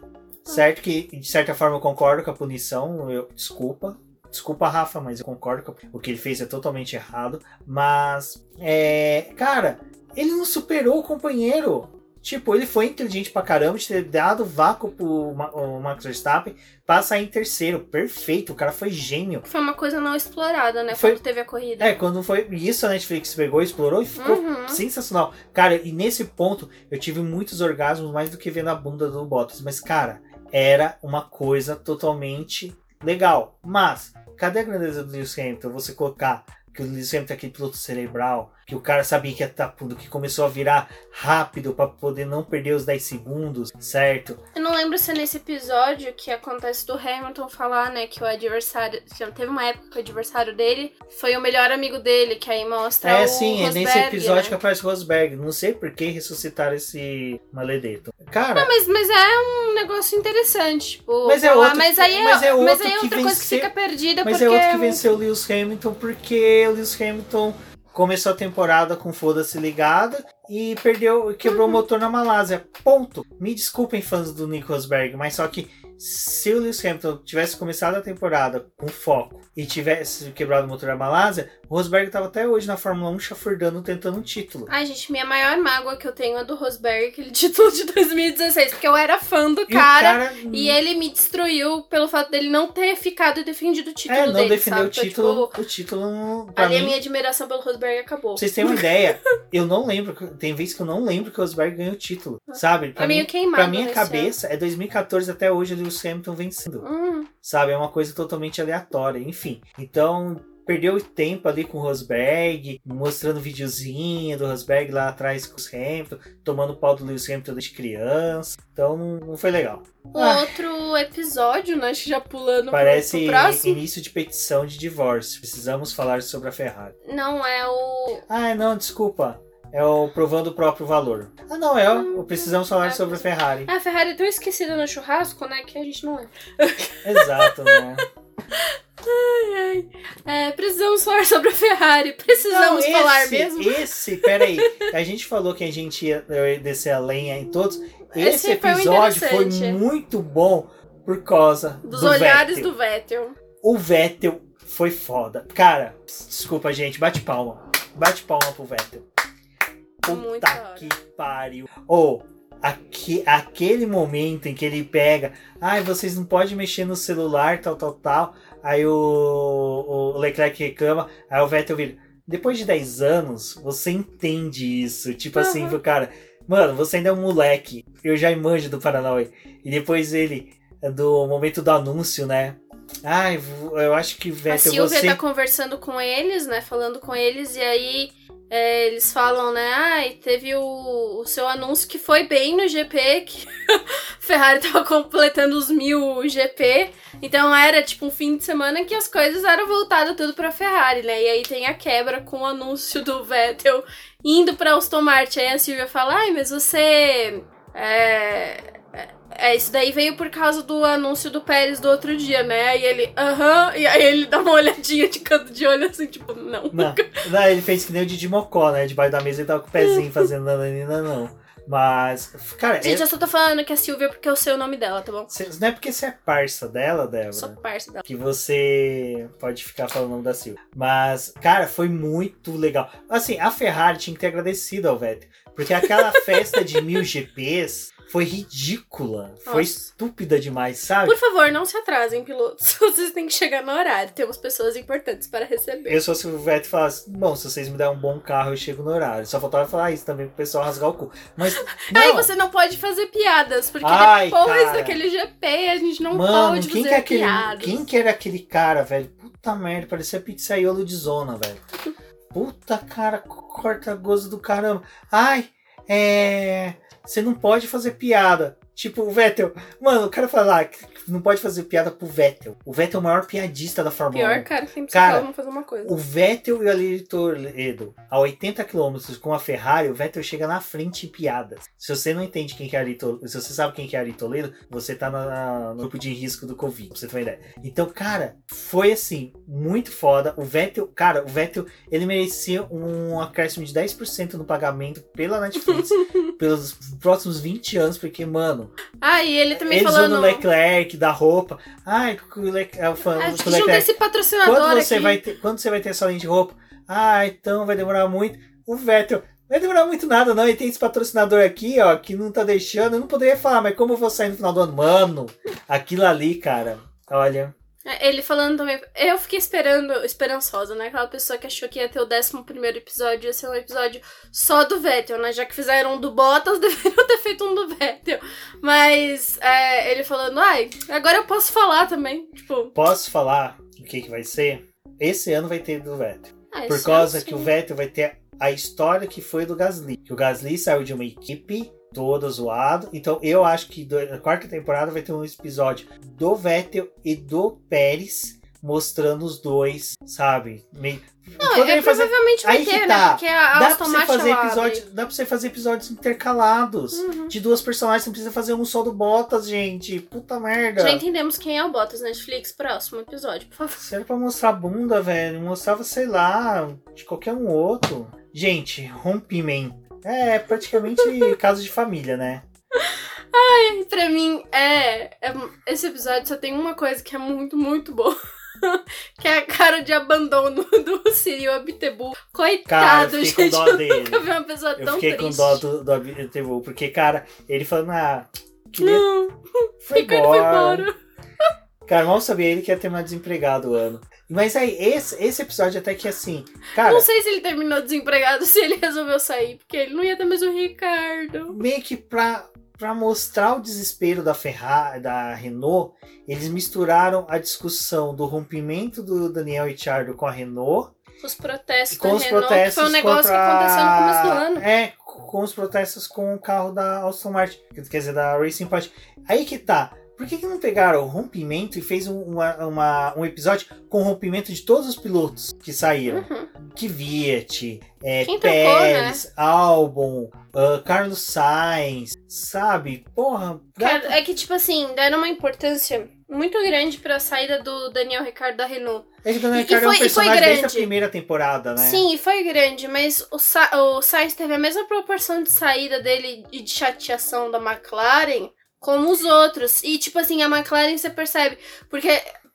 certo? Que de certa forma eu concordo com a punição, eu, desculpa. Desculpa, Rafa, mas eu concordo com o que ele fez é totalmente errado. Mas, é, cara, ele não superou o companheiro. Tipo, ele foi inteligente pra caramba de ter dado vácuo pro Ma- o Max Verstappen pra sair em terceiro. Perfeito, o cara foi gênio. Foi uma coisa não explorada, né? Foi- Quando teve a corrida. É, quando foi. Isso a Netflix pegou, explorou e ficou Uhum. sensacional. Cara, e nesse ponto eu tive muitos orgasmos mais do que vendo a bunda do Bottas. Mas, cara, era uma coisa totalmente legal. Mas, cadê a grandeza do Lewis Hamilton? Você colocar que o Lewis Hamilton é aquele piloto cerebral, que o cara sabia que ia estar puto, que começou a virar rápido pra poder não perder os 10 segundos, certo? Eu não lembro se é nesse episódio que acontece do Hamilton falar, né, que o adversário. Já teve uma época que o adversário dele foi o melhor amigo dele, que aí mostra É, o sim, é nesse Rosberg, episódio né? que aparece o Rosberg. Não sei por que ressuscitaram esse maledeto. Cara, Mas, mas é um negócio interessante, tipo, Mas é outro- mas aí é, mas é mas outro aí é que outra coisa que fica perdida Mas porque é outro que venceu o Lewis Hamilton porque o Lewis Hamilton começou a temporada com foda-se ligada e perdeu, quebrou Uhum. o motor na Malásia. Ponto. Me desculpem, fãs do Nico Rosberg, mas só que se o Lewis Hamilton tivesse começado a temporada com foco e tivesse quebrado o motor na Malásia, o Rosberg estava até hoje na Fórmula 1 chafurdando, tentando um título. Ai, gente, minha maior mágoa que eu tenho é do Rosberg, aquele [laughs] título de 2016, porque eu era fã do E cara. cara E ele me destruiu pelo fato dele não ter ficado e defendido o título é, não dele, defendeu sabe? o Então, título. tipo, o título, pra ali a mim, minha admiração pelo Rosberg acabou. Pra vocês terem uma [laughs] ideia, eu não lembro. Tem vezes que eu não lembro que o Rosberg ganhou o título. Sabe? Pra, É meio mim, queimado pra minha cabeça, é 2014 até hoje o Lewis Hamilton vencendo. Hum, Sabe? É uma coisa totalmente aleatória. Enfim. Então. Perdeu tempo ali com o Rosberg, mostrando videozinho do Rosberg lá atrás com os Hamilton, tomando pau do Lewis Hamilton desde criança. Então não, foi legal. o Ah. outro episódio, né? Acho que já pulando Parece pro próximo. início de petição de divórcio. Precisamos falar sobre a Ferrari. Não, é o. Ah, não, desculpa. É o provando o próprio valor. Ah, não, é o precisamos falar sobre a Ferrari. Ah, a Ferrari é tão esquecida no churrasco, né? Que a gente não lembra. [laughs] Exato, né? É, precisamos falar sobre a Ferrari. Precisamos Não, falar esse, mesmo. Esse, peraí. A gente falou que a gente ia descer a lenha em todos. Esse, Esse foi episódio foi interessante. muito bom por causa Dos do olhares Vettel. do Vettel. O Vettel foi foda. Cara, desculpa, gente. Bate palma. Bate palma pro Vettel. Puta que pariu. Ou, aque, aquele momento em que ele pega. Ai, vocês não podem mexer no celular, tal, tal, tal. Aí o, o Leclerc reclama. Aí o Vettel vira. Depois de 10 anos, você entende isso. Tipo assim, Uhum. pro cara. Mano, você ainda é um moleque. Eu já manjo do Paranauê. E depois ele. Do momento do anúncio, né? Ai, eu acho que A Vettel, Silvia você. tá conversando com eles, né? Falando com eles, e aí é, eles falam, né? Ai, teve o, o seu anúncio que foi bem no GP, que [laughs] Ferrari tava completando os mil GP. Então era tipo um fim de semana que as coisas eram voltadas tudo pra Ferrari, né? E aí tem a quebra com o anúncio do Vettel indo pra Aston Martin. Aí a Silvia fala, ai, mas você. É. É, isso daí veio por causa do anúncio do Pérez do outro dia, né? E ele, aham, e aí ele dá uma olhadinha de canto de olho assim, tipo, não. Não, [laughs] não, ele fez que nem o Didi Mocó, né? Debaixo da mesa ele tava com o pezinho fazendo nananina, não. Mas, cara, Gente, é- eu só tô falando que é Silvia porque eu sei o nome dela, tá bom? cê- não é porque você é parça dela, Débora, Sou parça dela. que você pode ficar falando o nome da Silvia. Mas, cara, foi muito legal. Assim, a Ferrari tinha que ter agradecido ao Vettel. Porque aquela [laughs] festa de mil GPs foi ridícula. Foi Nossa. estúpida demais, sabe? Por favor, não se atrasem, pilotos. [laughs] Vocês têm que chegar no horário. Temos pessoas importantes para receber. Eu só se o Vettel falasse, bom, se vocês me derem um bom carro, eu chego no horário. Só faltava falar isso também pro pessoal rasgar o cu. Mas. [laughs] Não, Aí você não pode fazer piadas, porque Ai, depois cara. daquele GP a gente não Mano, pode quem fazer que, é aquele, piadas. quem que era aquele cara, velho? Puta merda, parecia pizzaiolo de zona, velho. Puta cara, corta gozo do caramba. Ai, é. Você não pode fazer piada. Tipo, o Vettel. Mano, o cara fala que não pode fazer piada pro Vettel. O Vettel é o maior piadista da Fórmula 1. Pior, cara, sempre Cara, fazer uma coisa. O Vettel e o Aliri Toledo, a 80 km com a Ferrari, o Vettel chega na frente em piadas. Se você não entende quem que é Ari Toledo, se você sabe quem que é Ari Toledo, você tá na- no grupo de risco do Covid, pra você ter uma ideia. Então, cara, foi assim, muito foda. O Vettel, cara, o Vettel, ele merecia um acréscimo de 10% no pagamento pela Netflix [laughs] pelos próximos 20 anos, porque, mano, Ah, e ele também ele falando. o Leclerc da roupa. Ai, o Leclerc, é o fã, Ah, o junta Leclerc esse patrocinador quando você aqui. vai ter, quando você vai ter essa linha de roupa? Ah, então vai demorar muito. O Vettel, não vai demorar muito nada não, e tem esse patrocinador aqui, ó, que não tá deixando. Eu não poderia falar, mas como eu vou sair no final do ano? Mano, aquilo ali, cara. Olha, Ele falando também. Eu fiquei esperando, esperançosa, né? Aquela pessoa que achou que ia ter o 11 primeiro episódio, ia ser um episódio só do Vettel, né? Já que fizeram um do Bottas, [laughs] deveriam ter feito um do Vettel. Mas é, ele falando, ai, agora eu posso falar também. Tipo, posso falar o que que vai ser? Esse ano vai ter do Vettel. ah, Por causa ano que o. Vettel vai ter a história que foi do Gasly. Que o Gasly saiu de uma equipe toda zoado. Então eu acho que na quarta temporada vai ter um episódio do Vettel e do Pérez mostrando os dois, sabe? Meio... Não, Poderia é, fazer- provavelmente vai Aí que ter, tá. né? Porque a Dá pra você fazer episódio, abre. dá pra você fazer episódios intercalados Uhum. de duas personagens, não precisa fazer um só do Bottas, gente. Puta merda. Já entendemos quem é o Bottas Netflix. Próximo episódio, por favor. Se era pra mostrar bunda, velho, mostrava, sei lá, de qualquer um outro. Gente, rompimento. É praticamente [laughs] caso de família, né? E pra mim, é, é- Esse episódio só tem uma coisa que é muito, muito boa. [laughs] que é a cara de abandono [laughs] do Cyril Abitebu. Coitado, Cara, eu fiquei gente. eu dele. nunca vi uma pessoa Eu tão fiquei triste. com dó do, do Abitebu, porque, cara, ele falando, ah, queria... Não, foi Ricardo foi embora. Cara, mal sabia ele que ia ter mais desempregado o ano. Mas aí, esse, esse episódio até que assim, cara, Não sei se ele terminou desempregado, [laughs] se ele resolveu sair, porque ele não ia ter mais o Ricardo. meio que pra, pra mostrar o desespero da Ferrari, da Renault, eles misturaram a discussão do rompimento do Daniel Ricciardo com a Renault Os protestos com os Renault, protestos que foi um negócio contra... que aconteceu no começo do ano. É, com os protestos com o carro da Aston Martin, quer dizer, da Racing Point. Aí que tá. Por que, que não pegaram o rompimento e fez um, uma, uma- um episódio com o rompimento de todos os pilotos que saíram? Uhum. Kvyat, é, Quem trocou, né? Pérez, Albon, ah, Carlos Sainz, sabe? Porra, Cara, é que, tipo assim, deram uma importância muito grande pra saída do Daniel Ricardo da Renault. é que o Daniel e Ricciardo é um personagem desde a primeira temporada, né? Sim, foi grande, mas o, Sa o Sainz teve a mesma proporção de saída dele e de chateação da McLaren como os outros. E, tipo assim, a McLaren você percebe. Porque,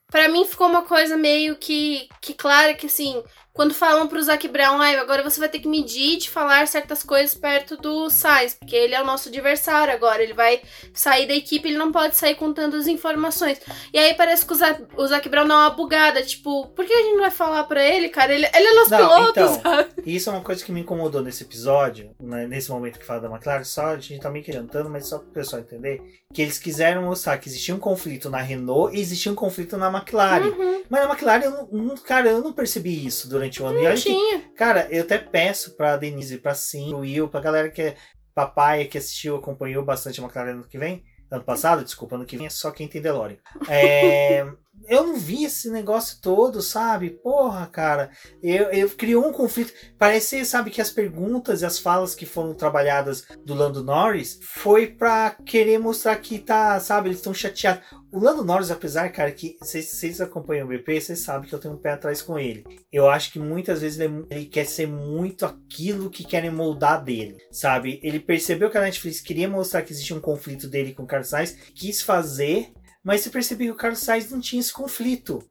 pra mim, ficou uma coisa meio que, que clara que, assim, quando falam pro Zac Brown, ai, agora você vai ter que medir de falar certas coisas perto do Sainz, porque ele é o nosso adversário agora. Ele vai sair da equipe, ele não pode sair com tantas informações. E aí parece que o Zac, o Zac Brown dá uma bugada, tipo, por que a gente não vai falar pra ele, cara? Ele, ele é nosso Não, piloto, então, sabe? E isso é uma coisa que me incomodou nesse episódio, né, nesse momento que fala da McLaren, só a gente tá meio que adiantando, mas só para o pessoal entender, que eles quiseram mostrar que existia um conflito na Renault e existia um conflito na McLaren. Uhum, Mas na McLaren, eu não, cara, eu não percebi isso durante o ano. E não que, tinha. cara, eu até peço pra Denise, pra Sim, pro Will, pra galera que é papai, que assistiu, acompanhou bastante a McLaren ano que vem, ano passado, desculpa, ano que vem é só quem tem DeLorean. É, [laughs] eu não vi esse negócio todo, sabe? Porra, cara, eu, eu criou um conflito. Parece, sabe, que as perguntas e as falas que foram trabalhadas do Lando Norris foi pra querer mostrar que tá, sabe, eles estão chateados. O Lando Norris, apesar, cara, que vocês, acompanham o BP, vocês sabem que eu tenho um pé atrás com ele. Eu acho que muitas vezes ele, é ele quer ser muito aquilo que querem moldar dele, sabe? Ele percebeu que a Netflix queria mostrar que existia um conflito dele com o Carlos Sainz, quis fazer, mas você percebeu que o Carlos Sainz não tinha esse conflito.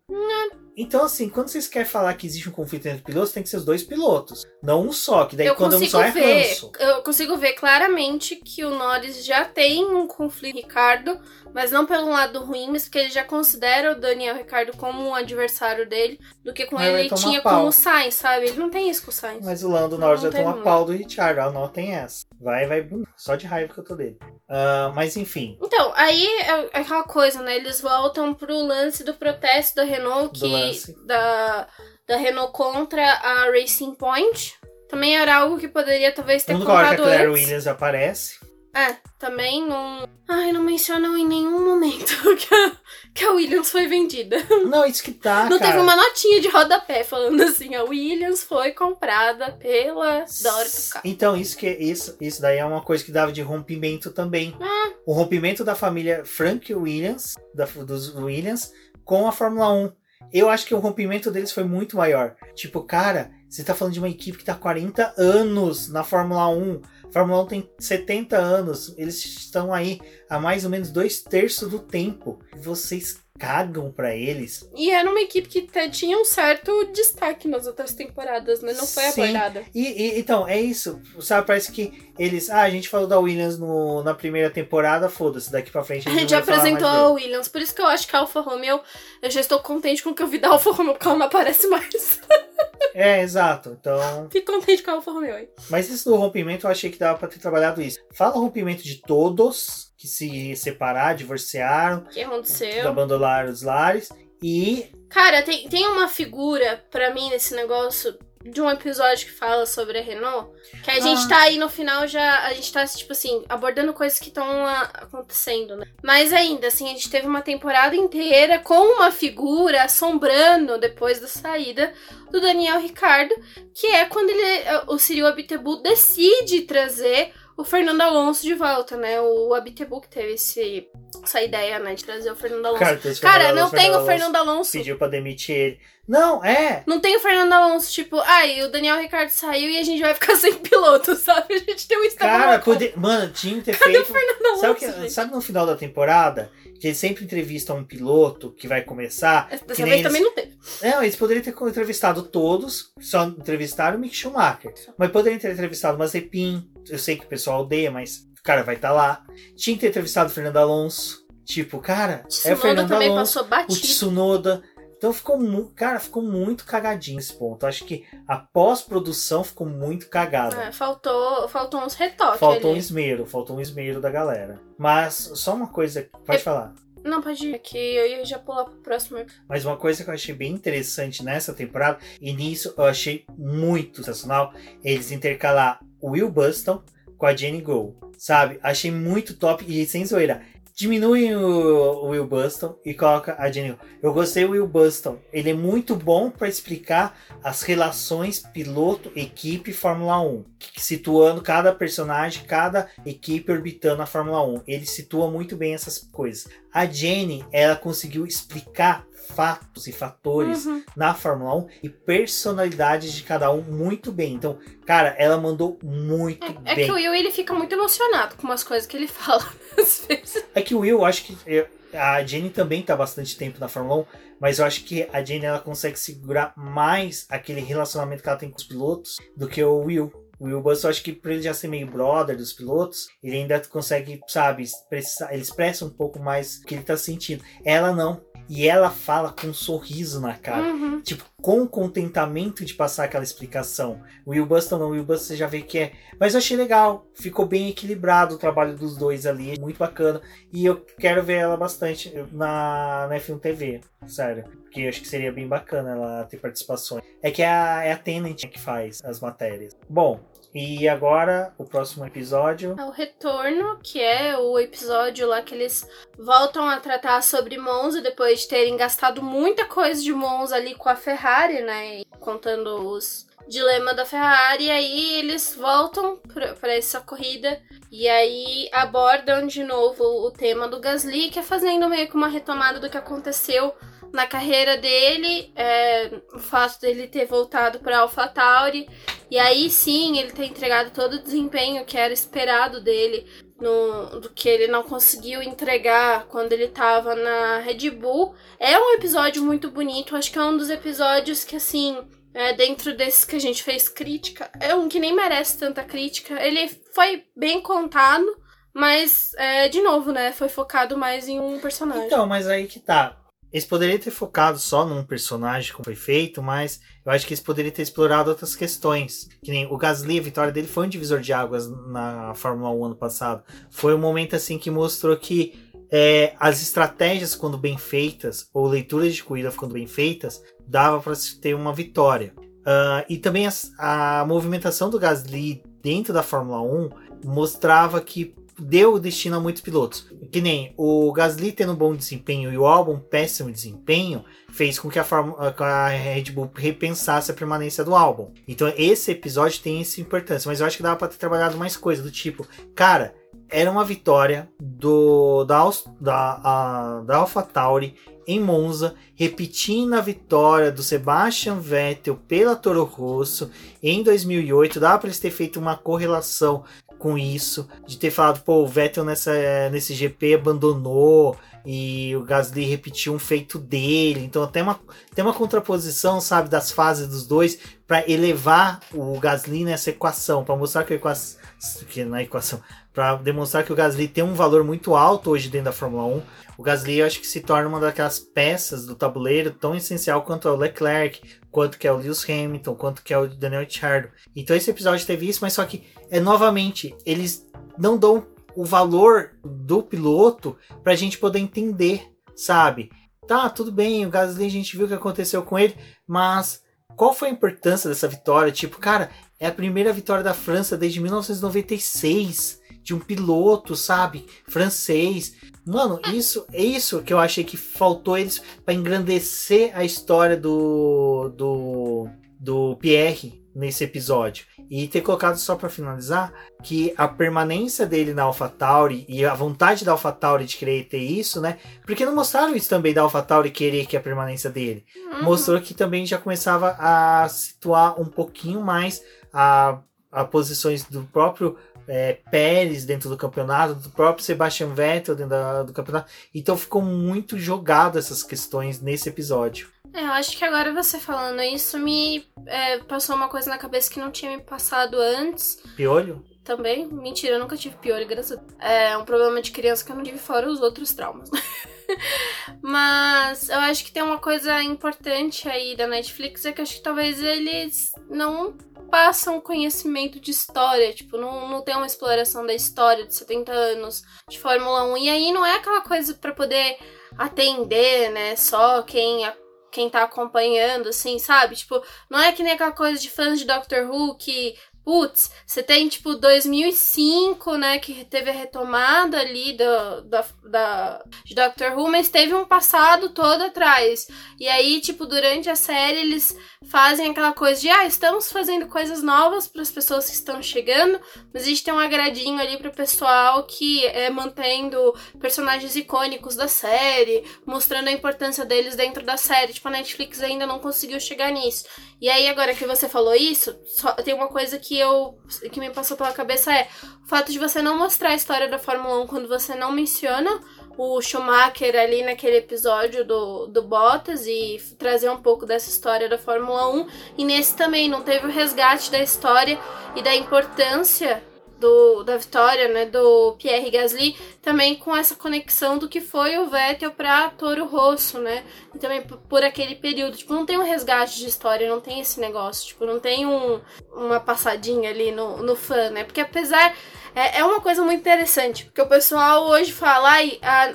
Então, assim, quando vocês querem falar que existe um conflito entre pilotos, tem que ser os dois pilotos. Não um só, que daí eu quando um consigo só é ver, ranço. eu consigo ver claramente que o Norris já tem um conflito com o Ricardo, mas não pelo lado ruim, mas porque ele já considera o Daniel Ricardo como um adversário dele, do que com Mas ele tomar tinha pau. com o Sainz, sabe? Ele não tem isso com o Sainz. Mas o Lando Não, Norris não vai tomar pau do Richard, ah, não tem essa. Vai, vai, só de raiva que eu tô dele. Ah, mas enfim, Então, aí é aquela coisa, né? Eles voltam pro lance do protesto da Renault, que da, da Renault contra a Racing Point. Também era algo que poderia talvez ter nunca hora que a contado Claire antes. Williams aparece. É, também não. Ai, não mencionam em nenhum momento [laughs] que a, Williams foi vendida. Não, isso que tá, não cara. teve uma notinha de rodapé falando assim: a Williams foi comprada pela Dora Tucano. Então, isso, que, isso, isso daí é uma coisa que dava de rompimento também. Ah. O rompimento da família Frank Williams, da, dos Williams, com a Fórmula 1. Eu acho que o rompimento deles foi muito maior. Tipo, cara, você tá falando de uma equipe que tá há 40 anos na Fórmula 1. A Fórmula 1 tem 70 anos. Eles estão aí há mais ou menos dois terços do tempo. Vocês cagam pra eles. E era uma equipe que tinha um certo destaque nas outras temporadas, né? Não foi Sim. abordada. E, e- então, é isso. Sabe, parece que eles. Ah, a gente falou da Williams no- na primeira temporada, foda-se, daqui pra frente A gente gente vai falar apresentou a. Williams, por isso que eu acho que a Alfa Romeo, eu já estou contente com o que eu vi da Alfa Romeo, porque ela não aparece mais. [laughs] É, exato. Então. Fico contente com a Alfa Romeo aí. Mas isso do rompimento eu achei que dava pra ter trabalhado isso. Fala o rompimento de todos que se separaram, divorciaram, O que aconteceu? abandonaram os lares. E Cara, tem, tem uma figura pra mim nesse negócio de um episódio que fala sobre a Renault, que a gente Ah. tá aí no final já, a gente tá, tipo assim, abordando coisas que estão acontecendo, né? Mas ainda, assim, a gente teve uma temporada inteira com uma figura assombrando depois da saída do Daniel Ricardo, que é quando ele, o Cyril Abitebu decide trazer o Fernando Alonso de volta, né? O Abitebu que teve esse, essa ideia, né, de trazer o Fernando Alonso. cara, esse Cara, Fernando não Alonso- tem o Alonso Fernando Alonso. Pediu pra demitir ele. Não, é. Não tem o Fernando Alonso, tipo, ai, o Daniel Ricardo saiu e a gente vai ficar [laughs] sem piloto, [laughs] sabe? A gente tem um Cara, poder... mano, tinha que ter Cadê o feito. Fernando Alonso, Sabe, que- sabe no final da temporada, que eles sempre entrevistam um piloto que vai começar. Dessa vez eles- também não teve. Não, eles poderiam ter entrevistado todos, só entrevistaram o Mick Schumacher. Mas poderiam ter entrevistado o Mazepin, eu sei que o pessoal odeia, mas o cara vai estar lá. Tinha que ter entrevistado o Fernando Alonso. Tipo, cara, é o Tsunoda Fernando também Alonso, passou o batido. Tsunoda. Então ficou muito. Cara, ficou muito cagadinho esse ponto. Acho que a pós-produção ficou muito cagada. É, faltou, faltou uns retoques Faltou um ali. esmero, faltou um esmero da galera. Mas só uma coisa, pode É- falar. Não, pode ir, que eu ia já pular pro próximo. Mas uma coisa que eu achei bem interessante nessa temporada, e nisso eu achei muito sensacional, eles intercalar o Will Buston com a Jenny Go, sabe? Achei muito top e sem zoeira. Diminuem o, o Will Buston e coloca a Jenny. Eu gostei do Will Buston. Ele é muito bom para explicar as relações piloto, equipe Fórmula 1. Situando cada personagem, cada equipe orbitando a Fórmula 1. Ele situa muito bem essas coisas. A Jenny, ela conseguiu explicar fatos e fatores Uhum. na Fórmula 1 e personalidades de cada um muito bem. Então, cara, ela mandou muito É, é bem. que o Will ele fica muito emocionado com umas coisas que ele [laughs] fala às vezes. É que o Will, eu acho que eu- a Jenny também tá bastante tempo na Fórmula 1, mas eu acho que a Jenny ela consegue segurar mais aquele relacionamento que ela tem com os pilotos do que o Will. O Will Buss, eu acho que por ele já ser meio brother dos pilotos, ele ainda consegue, sabe, expressar, ele expressa um pouco mais o que ele tá sentindo. Ela não. E ela fala com um sorriso na cara. Uhum. Tipo, com contentamento de passar aquela explicação. O Will Buston não, o Will Buston você já vê que é. Mas eu achei legal. Ficou bem equilibrado o trabalho dos dois ali. Muito bacana. E eu quero ver ela bastante na, na F1 TV. Sério. Porque eu acho que seria bem bacana ela ter participações. É que é a, é a Tenant que faz as matérias. Bom, e agora o próximo episódio. É o retorno, que é o episódio lá que eles voltam a tratar sobre Monza depois de terem gastado muita coisa de Monza ali com a Ferrari, né? Contando os dilemas da Ferrari. E aí eles voltam pra essa corrida e aí abordam de novo o tema do Gasly, que é fazendo meio que uma retomada do que aconteceu na carreira dele, é, o fato dele ter voltado para AlphaTauri e aí sim ele ter entregado todo o desempenho que era esperado dele no, do que ele não conseguiu entregar quando ele tava na Red Bull. É um episódio muito bonito, acho que é um dos episódios que, assim, é, dentro desses que a gente fez crítica, é um que nem merece tanta crítica. Ele foi bem contado, mas, é, de novo, né, foi focado mais em um personagem. Então, mas aí que tá. Eles poderiam ter focado só num personagem como foi feito, mas eu acho que eles poderiam ter explorado outras questões. Que nem o Gasly, a vitória dele foi um divisor de águas na Fórmula 1 ano passado. Foi um momento assim que mostrou que é, as estratégias, quando bem feitas, ou leituras de corrida quando bem feitas, dava para se ter uma vitória. Uh, e também a, a movimentação do Gasly dentro da Fórmula 1 mostrava que deu o destino a muitos pilotos. Que nem o Gasly tendo um bom desempenho e o álbum péssimo desempenho fez com que a, a, Red Bull repensasse a permanência do álbum. Então esse episódio tem essa importância, mas eu acho que dava para ter trabalhado mais coisa do tipo, cara, era uma vitória do da, da, a, da AlphaTauri em Monza, repetindo a vitória do Sebastian Vettel pela Toro Rosso em 2008. Dá para eles ter feito uma correlação com isso, de ter falado, pô, o Vettel nessa, nesse GP abandonou e o Gasly repetiu um feito dele. Então tem uma, tem uma contraposição, sabe, das fases dos dois para elevar o Gasly nessa equação, para mostrar que a equação, que na equação, para demonstrar que o Gasly tem um valor muito alto hoje dentro da Fórmula 1. O Gasly eu acho que se torna uma daquelas peças do tabuleiro tão essencial quanto é o Leclerc, quanto que é o Lewis Hamilton, quanto que é o Daniel Ricciardo. Então esse episódio teve isso, mas só que é novamente, eles não dão o valor do piloto pra gente poder entender, sabe? Tá, tudo bem, o Gasly a gente viu o que aconteceu com ele, mas qual foi a importância dessa vitória? Tipo, cara, é a primeira vitória da França desde 1996 de um piloto, sabe, francês. Mano, isso é isso que eu achei que faltou eles para engrandecer a história do do do Pierre nesse episódio. E ter colocado só para finalizar que a permanência dele na AlphaTauri e a vontade da AlphaTauri de querer ter isso, né? Porque não mostraram isso também da AlphaTauri querer que a permanência dele. Uhum. Mostrou que também já começava a situar um pouquinho mais a, a posições do próprio é, Pérez dentro do campeonato, do próprio Sebastian Vettel dentro da, do campeonato. Então ficou muito jogado essas questões nesse episódio. É, eu acho que agora você falando isso me é, passou uma coisa na cabeça que não tinha me passado antes. Piolho? Também. Mentira, eu nunca tive piolho, graças a. É um problema de criança que eu não tive fora os outros traumas. [laughs] Mas eu acho que tem uma coisa importante aí da Netflix, é que eu acho que talvez eles não passam conhecimento de história, tipo, não, não tem uma exploração da história de 70 anos de Fórmula 1. E aí não é aquela coisa para poder atender, né, só quem quem tá acompanhando, assim, sabe? Tipo, não é que nem aquela coisa de fãs de Doctor Who que Putz, você tem tipo 2005, né, que teve a retomada ali do, da, da, de Doctor Who, mas teve um passado todo atrás. E aí, tipo, durante a série eles fazem aquela coisa de, ah, estamos fazendo coisas novas para as pessoas que estão chegando, mas a gente tem um agradinho ali pro pessoal que é mantendo personagens icônicos da série, mostrando a importância deles dentro da série. Tipo, a Netflix ainda não conseguiu chegar nisso. E aí, agora que você falou isso, só, tem uma coisa que eu que me passou pela cabeça é o fato de você não mostrar a história da Fórmula 1 quando você não menciona o Schumacher ali naquele episódio do, do Bottas e trazer um pouco dessa história da Fórmula 1. E nesse também não teve o resgate da história e da importância do, da vitória, né, do Pierre Gasly, também com essa conexão do que foi o Vettel para Toro Rosso, né? E também por aquele período, tipo, não tem um resgate de história, não tem esse negócio, tipo, não tem um, uma passadinha ali no, no fã, né? Porque apesar é, é uma coisa muito interessante, porque o pessoal hoje fala, a,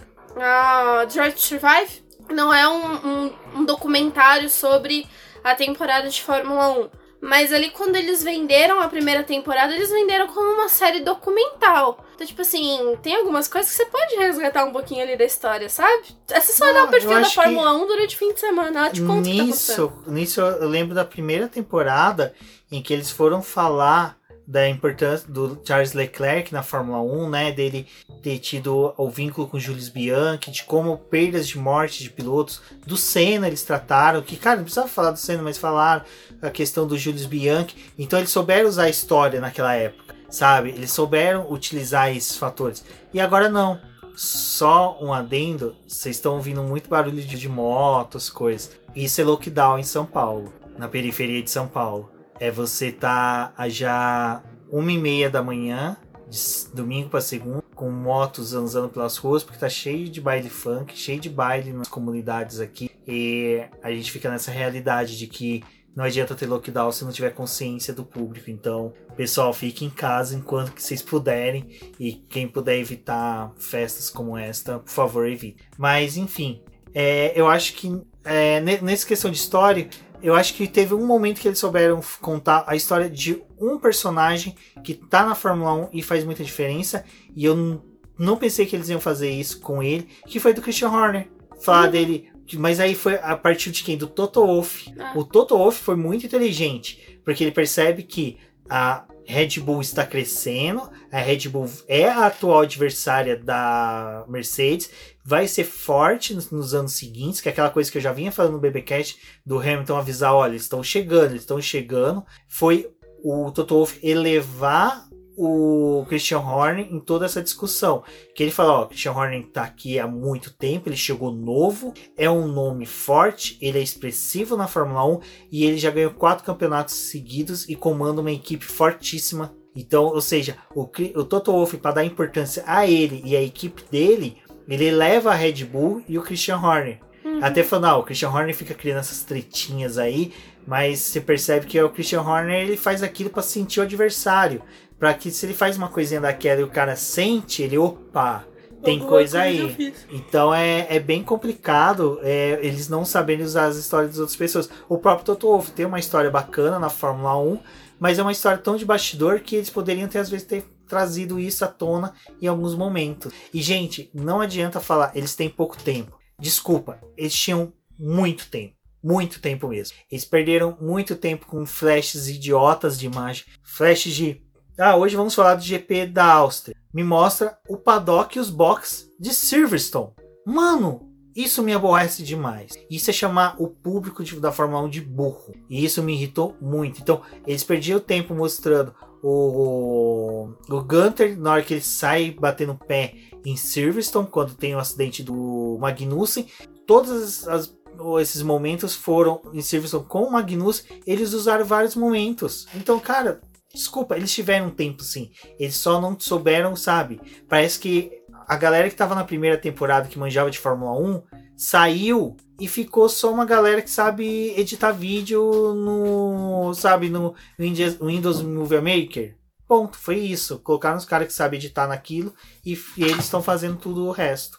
a Drive Survive não é um, um, um documentário sobre a temporada de Fórmula 1. Mas ali, quando eles venderam a primeira temporada, eles venderam como uma série documental. Então, tipo assim, tem algumas coisas que você pode resgatar um pouquinho ali da história, sabe? É só olhar o perfil da Fórmula 1 durante o fim de semana, ela te conta nisso, o que tá Nisso, eu lembro da primeira temporada em que eles foram falar da importância do Charles Leclerc na Fórmula 1, né, dele ter tido o vínculo com Jules Bianchi, de como perdas de morte de pilotos, do Senna eles trataram, que cara, não precisava falar do Senna, mas falaram a questão do Jules Bianchi, então eles souberam usar a história naquela época. sabe? Eles souberam utilizar esses fatores. E agora não. Só um adendo, vocês estão ouvindo muito barulho de, de motos, coisas. Isso é lockdown em São Paulo, na periferia de São Paulo. É você tá já uma e meia da manhã, de domingo para segunda, com motos andando pelas ruas, porque tá cheio de baile funk, cheio de baile nas comunidades aqui. E a gente fica nessa realidade de que não adianta ter lockdown se não tiver consciência do público. Então, pessoal, fique em casa enquanto que vocês puderem. E quem puder evitar festas como esta, por favor, evite. Mas, enfim, é, eu acho que é, nessa questão de história, eu acho que teve um momento que eles souberam contar a história de um personagem que tá na Fórmula 1 e faz muita diferença. E eu não pensei que eles iam fazer isso com ele, que foi do Christian Horner. Falar uhum. dele, mas aí foi a partir de quem? Do Toto Wolff. Ah. O Toto Wolff foi muito inteligente, porque ele percebe que a Red Bull está crescendo, a Red Bull é a atual adversária da Mercedes, vai ser forte nos, nos anos seguintes, que é aquela coisa que eu já vinha falando no BBcast do Hamilton avisar, olha, eles estão chegando, eles estão chegando. Foi o Toto Wolff elevar o Christian Horner em toda essa discussão. Que ele fala, ó, Christian Horner tá aqui há muito tempo, ele chegou novo, é um nome forte, ele é expressivo na Fórmula 1 e ele já ganhou quatro campeonatos seguidos e comanda uma equipe fortíssima. Então, ou seja, o, o Toto Wolff, para dar importância a ele e a equipe dele, ele leva a Red Bull e o Christian Horner. Uhum. Até falando, ah, o Christian Horner fica criando essas tretinhas aí, mas você percebe que o Christian Horner ele faz aquilo para sentir o adversário para que se ele faz uma coisinha daquela e o cara sente, ele, opa, tem coisa aí. Então é, é bem complicado é, eles não saberem usar as histórias das outras pessoas. O próprio Toto Wolff tem uma história bacana na Fórmula 1, mas é uma história tão de bastidor que eles poderiam ter, às vezes, ter trazido isso à tona em alguns momentos. E, gente, não adianta falar, eles têm pouco tempo. Desculpa, eles tinham muito tempo. Muito tempo mesmo. Eles perderam muito tempo com flashes idiotas de imagem, flashes de ah, hoje vamos falar do GP da Áustria. Me mostra o paddock e os box de Silverstone. Mano, isso me aborrece demais. Isso é chamar o público de, da Fórmula 1 de burro. E isso me irritou muito. Então, eles perdiam tempo mostrando o, o Gunter na hora que ele sai batendo pé em Silverstone, quando tem o acidente do Magnussen. Todos as, esses momentos foram em Silverstone com o Magnussen. Eles usaram vários momentos. Então, cara, Desculpa, eles tiveram tempo sim. Eles só não souberam, sabe? Parece que a galera que tava na primeira temporada que manjava de Fórmula 1 saiu e ficou só uma galera que sabe editar vídeo no, sabe, no Windows Movie Maker. Ponto, foi isso. Colocaram os caras que sabem editar naquilo e, eles estão fazendo tudo o resto.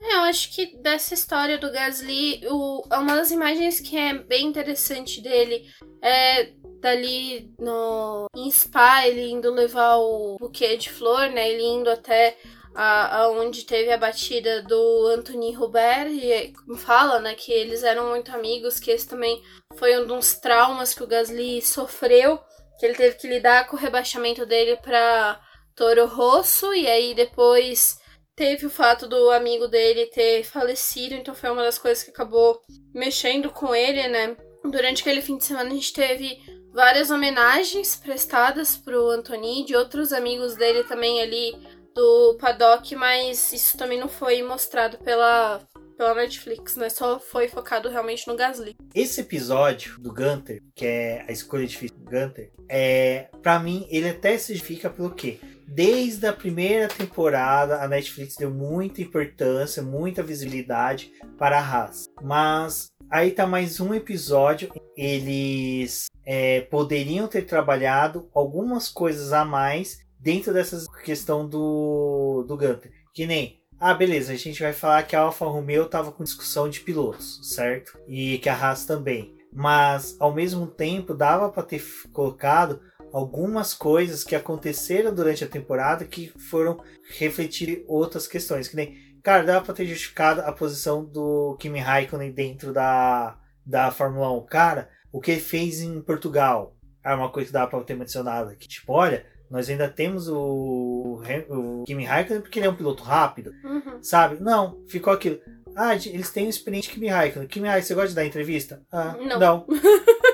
É, eu acho que dessa história do Gasly, o, uma das imagens que é bem interessante dele é dali no em Spa, ele indo levar o buquê de flor, né? Ele indo até a, onde teve a batida do Anthony Robert e fala, né, que eles eram muito amigos, que esse também foi um dos traumas que o Gasly sofreu, que ele teve que lidar com o rebaixamento dele para Toro Rosso e aí depois teve o fato do amigo dele ter falecido, então foi uma das coisas que acabou mexendo com ele, né? Durante aquele fim de semana a gente teve várias homenagens prestadas pro Antoni, de outros amigos dele também ali do paddock, mas isso também não foi mostrado pela, pela Netflix, né? Só foi focado realmente no Gasly. Esse episódio do Gunter, que é a escolha difícil do Gunter, é, para mim ele até se justifica pelo quê? Desde a primeira temporada, a Netflix deu muita importância, muita visibilidade para a Haas. Mas aí tá mais um episódio. Eles é, poderiam ter trabalhado algumas coisas a mais dentro dessa questão do, do Gunter. Que nem, ah, beleza, a gente vai falar que a Alfa Romeo estava com discussão de pilotos, certo? E que a Haas também. Mas, ao mesmo tempo, dava para ter colocado algumas coisas que aconteceram durante a temporada que foram refletir outras questões. Que nem, cara, dava para ter justificado a posição do Kimi Raikkonen dentro da, da Fórmula 1. Cara, o que ele fez em Portugal é uma coisa que dá para ter mencionado aqui. Tipo, olha, nós ainda temos o, o Kimi Raikkonen porque ele é um piloto rápido, uhum. sabe? Não, ficou aquilo. Ah, eles têm o experiente Kimi Raikkonen. Kimi Raikkonen, você gosta de dar entrevista? Ah, não. não. [laughs]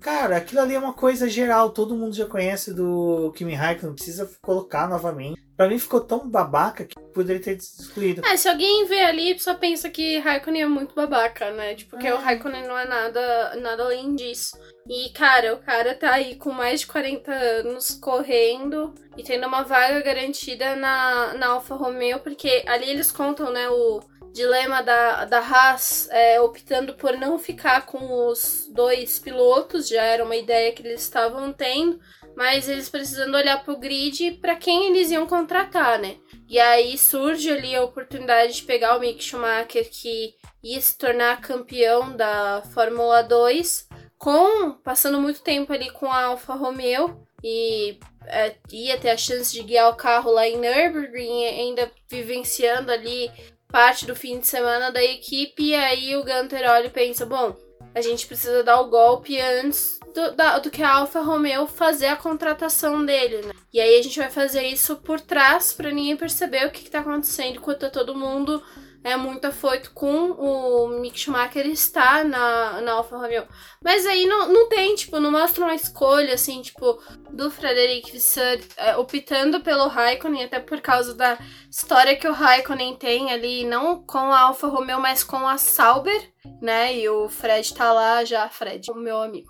Cara, aquilo ali é uma coisa geral, todo mundo já conhece do Kimi Raikkonen, não precisa colocar novamente. Pra mim ficou tão babaca que poderia ter excluído. É, se alguém vê ali, só pensa que Raikkonen é muito babaca, né? Tipo, porque É. o Raikkonen não é nada, nada além disso. E, cara, o cara tá aí com mais de 40 anos correndo e tendo uma vaga garantida na, na Alfa Romeo, porque ali eles contam, né, o dilema da, da Haas é, optando por não ficar com os dois pilotos, já era uma ideia que eles estavam tendo, mas eles precisando olhar pro grid para quem eles iam contratar, né? E aí surge ali a oportunidade de pegar o Mick Schumacher, que ia se tornar campeão da Fórmula 2, com passando muito tempo ali com a Alfa Romeo e é, ia ter a chance de guiar o carro lá em Nürburgring, ainda vivenciando ali parte do fim de semana da equipe. E aí o Gunter olha e pensa: bom, a gente precisa dar o golpe antes do, da- do que a Alfa Romeo fazer a contratação dele, né? E aí a gente vai fazer isso por trás pra ninguém perceber o que, que tá acontecendo enquanto tá todo mundo é muito afoito com o Mick Schumacher estar na, na Alfa Romeo. Mas aí não, não tem, tipo, não mostra uma escolha, assim, tipo, do Frederic Visser é, optando pelo Raikkonen, até por causa da história que o Raikkonen tem ali, não com a Alfa Romeo, mas com a Sauber, né? E o Fred tá lá já, Fred, o meu amigo,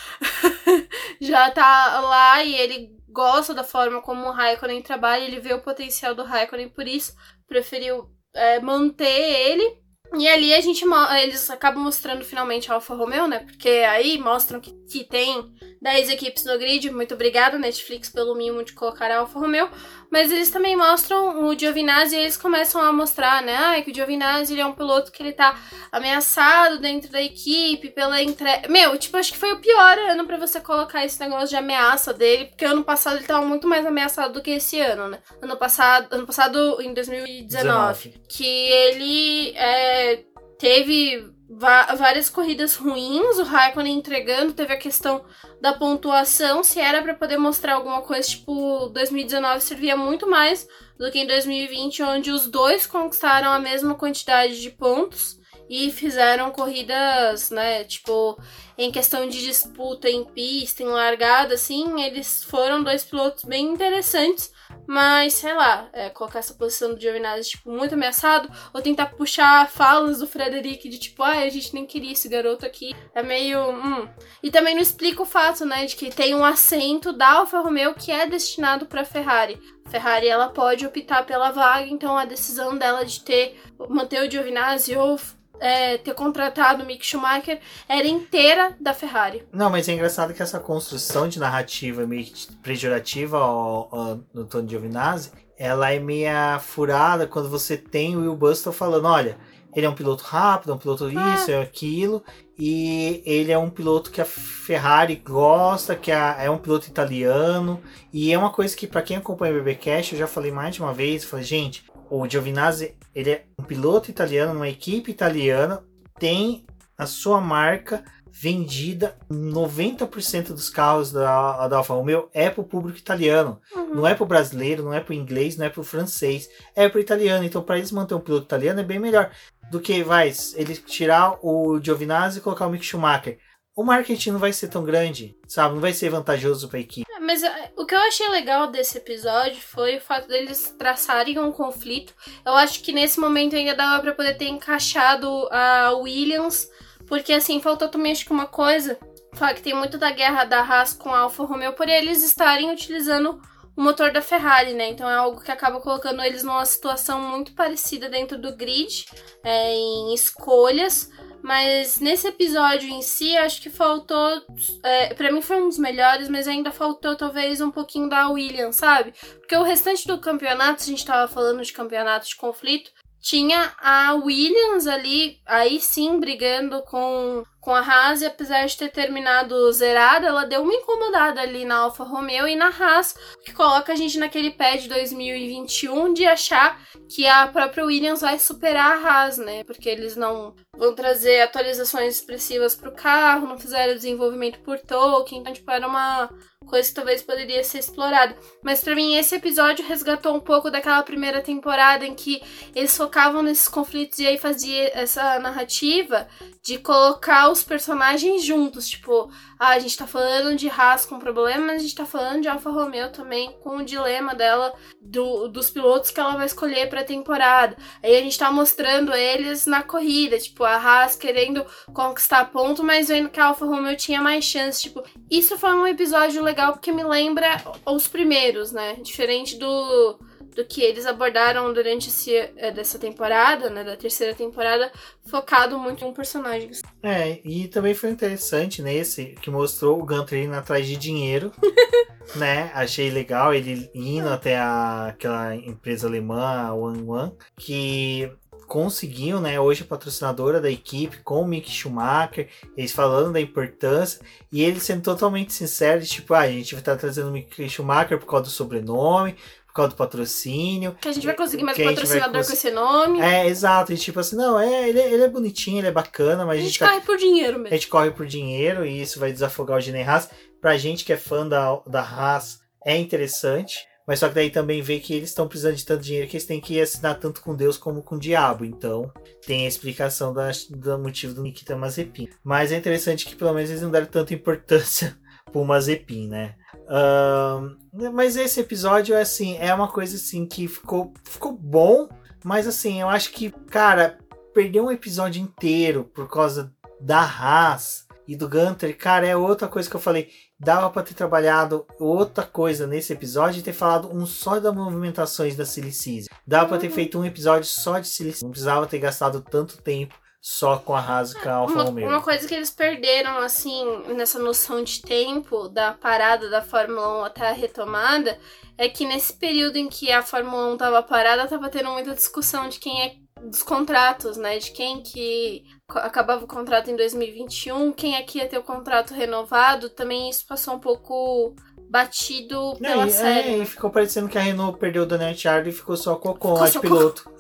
[laughs] já tá lá e ele gosta da forma como o Raikkonen trabalha, ele vê o potencial do Raikkonen, por isso preferiu é, manter ele. E ali a gente eles acabam mostrando finalmente a Alfa Romeo, né? Porque aí mostram que, que tem 10 equipes no grid. Muito obrigada, Netflix, pelo mimo de colocar a Alfa Romeo. Mas eles também mostram o Giovinazzi e eles começam a mostrar, né? Ah, que o Giovinazzi ele é um piloto que ele tá ameaçado dentro da equipe pela entrega. Meu, tipo, acho que foi o pior ano pra você colocar esse negócio de ameaça dele, porque ano passado ele tava muito mais ameaçado do que esse ano, né? Ano passado, ano passado em 2019, que ele é, teve várias corridas ruins, o Raikkonen entregando, teve a questão da pontuação, se era pra poder mostrar alguma coisa, tipo, 2019 servia muito mais do que em 2020, onde os dois conquistaram a mesma quantidade de pontos e fizeram corridas, né, tipo, em questão de disputa em pista, em largada, assim, eles foram dois pilotos bem interessantes, mas, sei lá, é, colocar essa posição do Giovinazzi, tipo, muito ameaçado, ou tentar puxar falas do Frederic de tipo, ah, a gente nem queria esse garoto aqui, é meio, hum. E também não explica o fato, né, de que tem um assento da Alfa Romeo que é destinado para Ferrari. Ferrari, ela pode optar pela vaga, então a decisão dela de ter, manter o Giovinazzi ou é, ter contratado o Mick Schumacher era inteira da Ferrari. Não, mas é engraçado que essa construção de narrativa meio pejorativa ao, ao, no Tony Giovinazzi, ela é meia furada quando você tem o Will Buster falando, olha, ele é um piloto rápido, é um piloto isso, é aquilo, e ele é um piloto que a Ferrari gosta, que a- é um piloto italiano, e é uma coisa que para quem acompanha o BBcast, eu já falei mais de uma vez, falei, gente, o Giovinazzi, ele é um piloto italiano, numa equipe italiana, tem a sua marca vendida, 90% dos carros da, da Alfa Romeo é pro público italiano. Não é pro brasileiro, não é pro inglês, não é pro francês, é pro italiano. Então, para eles manter um piloto italiano é bem melhor do que vai ele tirar o Giovinazzi e colocar o Mick Schumacher. O marketing não vai ser tão grande, sabe? Não vai ser vantajoso para a equipe. É, Mas é, o que eu achei legal desse episódio foi o fato deles traçarem um conflito. Eu acho que nesse momento ainda dava pra poder ter encaixado a Williams, porque assim, faltou também acho que uma coisa, falar que tem muito da guerra da Haas com a Alfa Romeo por eles estarem utilizando o motor da Ferrari, né? Então é algo que acaba colocando eles numa situação muito parecida dentro do grid, é, em escolhas. Mas nesse episódio em si, acho que faltou. É, para mim foi um dos melhores, mas ainda faltou talvez um pouquinho da Williams, sabe? Porque o restante do campeonato, se a gente tava falando de campeonato de conflito, tinha a Williams ali, aí sim, brigando com, com a Haas, e apesar de ter terminado zerada, ela deu uma incomodada ali na Alfa Romeo e na Haas, que coloca a gente naquele pé de 2021 de achar que a própria Williams vai superar a Haas, né? Porque eles não vão trazer atualizações expressivas pro carro, não fizeram desenvolvimento por token, então, tipo, era uma coisa que talvez poderia ser explorada. Mas para mim, esse episódio resgatou um pouco daquela primeira temporada em que eles focavam nesses conflitos e aí fazia essa narrativa de colocar os personagens juntos. Tipo, ah, a gente tá falando de Haas com problema, mas a gente tá falando de Alfa Romeo também com o dilema dela, do, dos pilotos que ela vai escolher pra temporada. Aí a gente tá mostrando eles na corrida, tipo, a Haas querendo conquistar ponto, mas vendo que a Alfa Romeo tinha mais chance. Tipo, isso foi um episódio legal porque me lembra os primeiros, né? Diferente do do que eles abordaram durante esse, é, dessa temporada, né, da terceira temporada, focado muito em personagens. É, e também foi interessante nesse que mostrou o Gunter indo atrás de dinheiro, [laughs] né? Achei legal ele indo até a, aquela empresa alemã, a One One, que conseguiu, né, hoje patrocinadora da equipe com o Mick Schumacher, eles falando da importância e ele sendo totalmente sincero, tipo, ah, a gente vai estar trazendo o Mick Schumacher por causa do sobrenome, por causa do patrocínio. Que a gente vai conseguir mais patrocinador cons... com esse nome. É, exato. E tipo assim, não, é, ele, ele é bonitinho, ele é bacana, mas a gente, a gente tá... corre por dinheiro mesmo. A gente corre por dinheiro e isso vai desafogar o Gene Haas. Pra gente que é fã da, da Haas, é interessante. Mas só que daí também vê que eles estão precisando de tanto dinheiro que eles têm que assinar tanto com Deus como com o diabo. Então tem a explicação da, do motivo do Nikita Mazepin. Mas é interessante que pelo menos eles não deram tanta importância [laughs] pro Mazepin, né? Uh, mas esse episódio é assim, é uma coisa assim que ficou, ficou bom, mas assim, eu acho que, cara, perder um episódio inteiro por causa da Haas e do Gunter, cara, é outra coisa que eu falei. Dava para ter trabalhado outra coisa nesse episódio e ter falado um só das movimentações da Silicise. Dava para ter uhum. feito um episódio só de Silicise. Não precisava ter gastado tanto tempo só com a Haas e com a Alfa uma, Romeo. Uma coisa que eles perderam, assim, nessa noção de tempo da parada da Fórmula 1 até a retomada, é que nesse período em que a Fórmula 1 tava parada, tava tendo muita discussão de quem é dos contratos, né? De quem que acabava o contrato em 2021, quem é que ia ter o contrato renovado. Também isso passou um pouco batido pela é, série. É, e ficou parecendo que a Renault perdeu o Daniel Ricciardo e ficou só com o de piloto.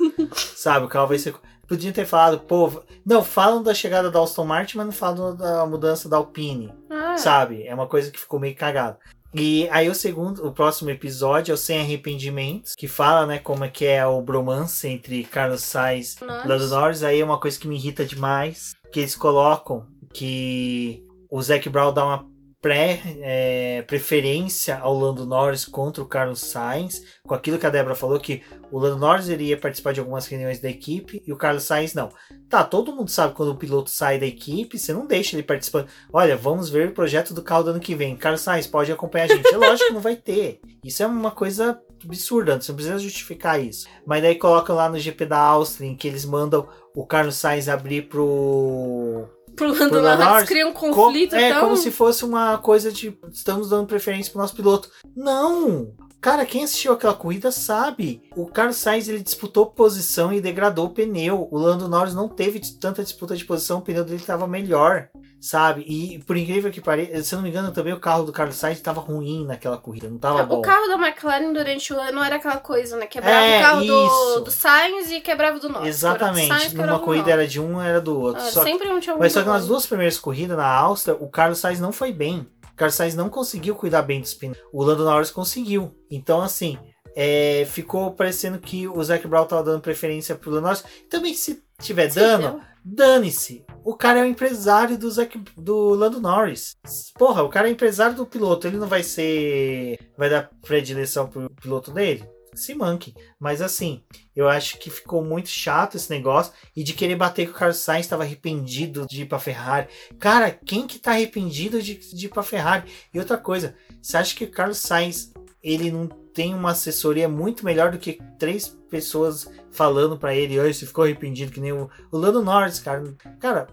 Sabe, o carro vai ser Podiam ter falado, pô, não, falam da chegada da Aston Martin, mas não falam da mudança da Alpine. Ah. Sabe? É uma coisa que ficou meio cagada. E aí o segundo, o próximo episódio é o Sem Arrependimentos, que fala, né, como é que é o bromance entre Carlos Sainz e Lando Norris. Aí é uma coisa que me irrita demais, que eles colocam que o Zac Brown dá uma pré, é, preferência ao Lando Norris contra o Carlos Sainz, com aquilo que a Débora falou, que o Lando Norris iria participar de algumas reuniões da equipe e o Carlos Sainz não. Tá, todo mundo sabe quando o piloto sai da equipe, você não deixa ele participando. Olha, vamos ver o projeto do carro do ano que vem. Carlos Sainz pode acompanhar a gente. É lógico que não vai ter. Isso é uma coisa absurda, você não precisa justificar isso. Mas daí colocam lá no GP da Áustria, em que eles mandam o Carlos Sainz abrir pro pro Lando Norris cria um conflito. é, tão... como se fosse uma coisa de estamos dando preferência pro nosso piloto. Não! Cara, quem assistiu aquela corrida sabe. O Carlos Sainz ele disputou posição e degradou o pneu. O Lando Norris não teve tanta disputa de posição, o pneu dele estava melhor, sabe? E por incrível que pareça, se eu não me engano, também o carro do Carlos Sainz estava ruim naquela corrida, não estava bom. O carro da McLaren durante o ano era aquela coisa, né? Quebrava é, o carro do, do, Sainz e quebrava do Norris. Exatamente. Sainz, Numa corrida era de um, era do outro. Ah, sempre que, um tinha Mas só que nas duas primeiras corridas na Áustria, o Carlos Sainz não foi bem. Carlos Sainz não conseguiu cuidar bem dos pneus. O Lando Norris conseguiu. Então, assim, é, ficou parecendo que o Zac Brown tava dando preferência pro Lando Norris. Também, se tiver dano, dane-se. O cara é o empresário do, Zac, do Lando Norris. Porra, o cara é empresário do piloto. Ele não vai ser. Vai dar predileção pro piloto dele? se manque. Mas assim, eu acho que ficou muito chato esse negócio. E de querer bater com o Carlos Sainz, estava arrependido de ir pra Ferrari. Cara, quem que tá arrependido de, de ir pra Ferrari? E outra coisa, você acha que o Carlos Sainz ele não tem uma assessoria muito melhor do que três pessoas falando para ele, oi, você ficou arrependido que nem o, o Lando Norris, cara. Cara,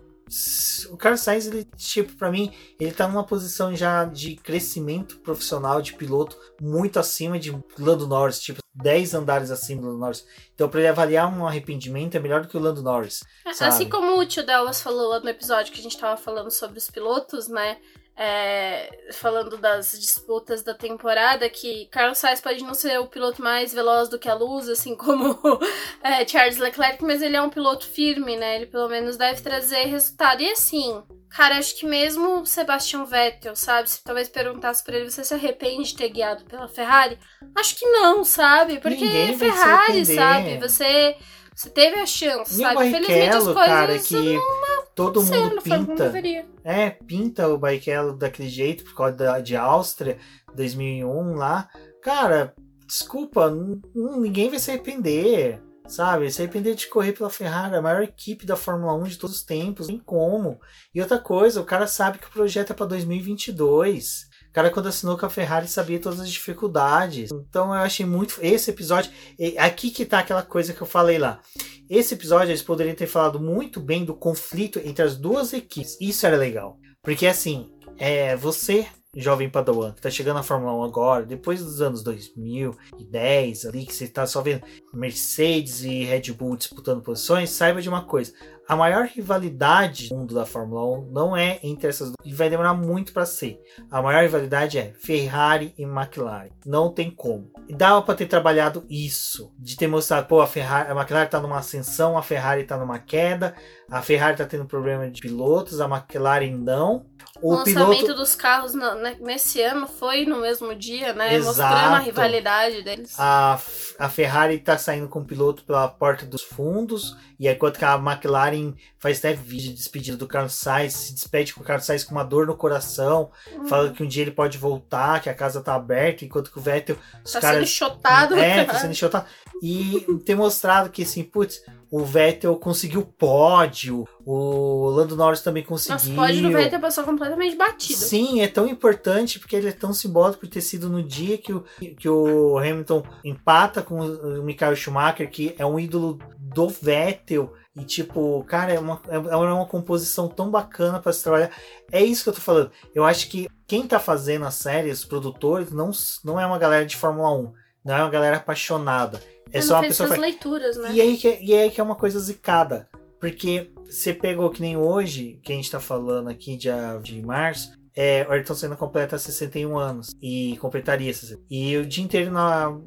o Carlos Sainz, ele, tipo, para mim, ele tá numa posição já de crescimento profissional de piloto muito acima de Lando Norris, tipo, 10 andares acima do Lando Norris. Então, para ele avaliar um arrependimento, é melhor do que o Lando Norris. Sabe? Assim como o tio Dallas falou lá no episódio que a gente tava falando sobre os pilotos, né? É, falando das disputas da temporada, que Carlos Sainz pode não ser o piloto mais veloz do que a luz, assim como [laughs] é, Charles Leclerc, mas ele é um piloto firme, né? Ele pelo menos deve trazer resultado. E assim, cara, acho que mesmo Sebastian Vettel, sabe? Se talvez perguntasse pra ele, você se arrepende de ter guiado pela Ferrari? Acho que não, sabe? Porque Ferrari, sabe? Você Você teve a chance, E sabe? Felizmente as coisas cara, que todo aconteceram mundo pinta. É, pinta o Barrichello daquele jeito por causa da, de Áustria 2001 lá. Cara, desculpa, ninguém vai se arrepender. Sabe, se arrepender de correr pela Ferrari, a maior equipe da Fórmula 1 de todos os tempos, nem como. E outra coisa, o cara sabe que o projeto é para 2022. O cara, quando assinou com a Ferrari, sabia todas as dificuldades. Então eu achei muito. Esse episódio. Aqui que tá aquela coisa que eu falei lá. Esse episódio eles poderiam ter falado muito bem do conflito entre as duas equipes. Isso era legal. Porque assim, é você, jovem Padawan, que tá chegando na Fórmula 1 agora, depois dos anos 2010, ali, que você tá só vendo Mercedes e Red Bull disputando posições, saiba de uma coisa. A maior rivalidade do mundo da Fórmula 1 não é entre essas duas, e vai demorar muito para ser. A maior rivalidade é Ferrari e McLaren. Não tem como. E dava para ter trabalhado isso, de ter mostrado, pô, a Ferrari, a McLaren tá numa ascensão, a Ferrari tá numa queda, a Ferrari tá tendo problema de pilotos, a McLaren não. O, O lançamento piloto dos carros no- né, nesse ano foi no mesmo dia, né? Exato. Mostrando a rivalidade deles. a, a Ferrari tá saindo com o piloto pela porta dos fundos, e enquanto que a McLaren faz até vídeo de despedida do Carlos Sainz, se despede com o Carlos Sainz com uma dor no coração, Hum. fala que um dia ele pode voltar, que a casa tá aberta, enquanto que o Vettel, os tá caras sendo chotado. É, tá sendo enxotado. E ter mostrado que, assim, putz, o Vettel conseguiu pódio, o Lando Norris também conseguiu. Nossa, pode no Vettel passou completamente batido. Sim, é tão importante porque ele é tão simbólico por ter sido no dia que o, que o Hamilton empata com o Michael Schumacher, que é um ídolo do Vettel. E, tipo, cara, é uma, é uma composição tão bacana para se trabalhar. É isso que eu tô falando. Eu acho que quem tá fazendo a série, os produtores, não, não é uma galera de Fórmula 1. Não é uma galera apaixonada. É só uma fez pessoa. faz- leituras, né? e aí, que, e aí que é uma coisa zicada. Porque você pegou que nem hoje, que a gente tá falando aqui de, de março, é, o Ayrton Senna completa 61 anos. E completaria 60. E o dia inteiro na,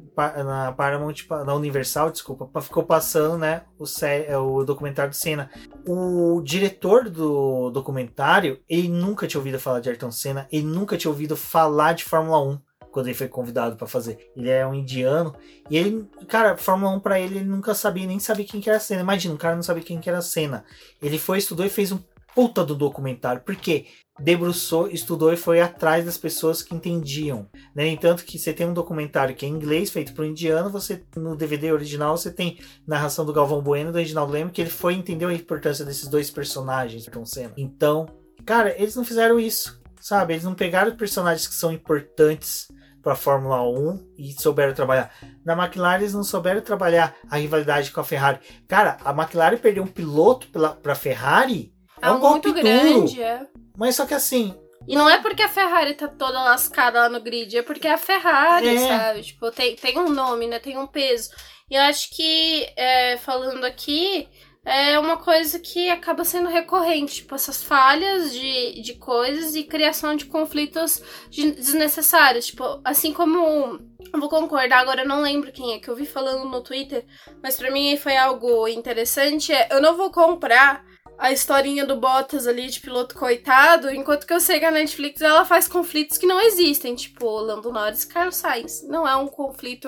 na Paramount, na Universal, desculpa, pa- ficou passando, né, o, é, o documentário do Senna. O diretor do documentário, ele nunca tinha ouvido falar de Ayrton Senna, ele nunca tinha ouvido falar de Fórmula 1 quando ele foi convidado pra fazer. Ele é um indiano e ele, cara, Fórmula 1 pra ele, ele nunca sabia, nem sabia quem que era a Senna. Imagina, um cara não sabia quem que era a Senna. Ele foi, estudou e fez um puta do documentário. Por quê? Debruçou, estudou e foi atrás das pessoas que entendiam. Né? Entanto que você tem um documentário que é em inglês, feito por um indiano, você no DVD original você tem narração do Galvão Bueno e do Reginaldo Leme, que ele foi entendeu a importância desses dois personagens, Ayrton Senna. Então, cara, eles não fizeram isso, sabe? Eles não pegaram personagens que são importantes para Fórmula 1 e souberam trabalhar. Na McLaren eles não souberam trabalhar a rivalidade com a Ferrari. Cara, a McLaren perdeu um piloto para a Ferrari. É, um golpe muito duro. grande, é. Mas só que assim, E não é porque a Ferrari tá toda lascada lá no grid, é porque é a Ferrari, É. sabe? Tipo, tem, tem um nome, né? Tem um peso. E eu acho que, é, falando aqui, é uma coisa que acaba sendo recorrente. Tipo, essas falhas de, de coisas e criação de conflitos de- desnecessários. Tipo, assim como. Vou concordar, agora eu não lembro quem é que eu vi falando no Twitter, mas pra mim foi algo interessante. É, eu não vou comprar a historinha do Bottas ali de piloto coitado, enquanto que eu sei que a Netflix ela faz conflitos que não existem, tipo Lando Norris e Carlos Sainz. Não é um conflito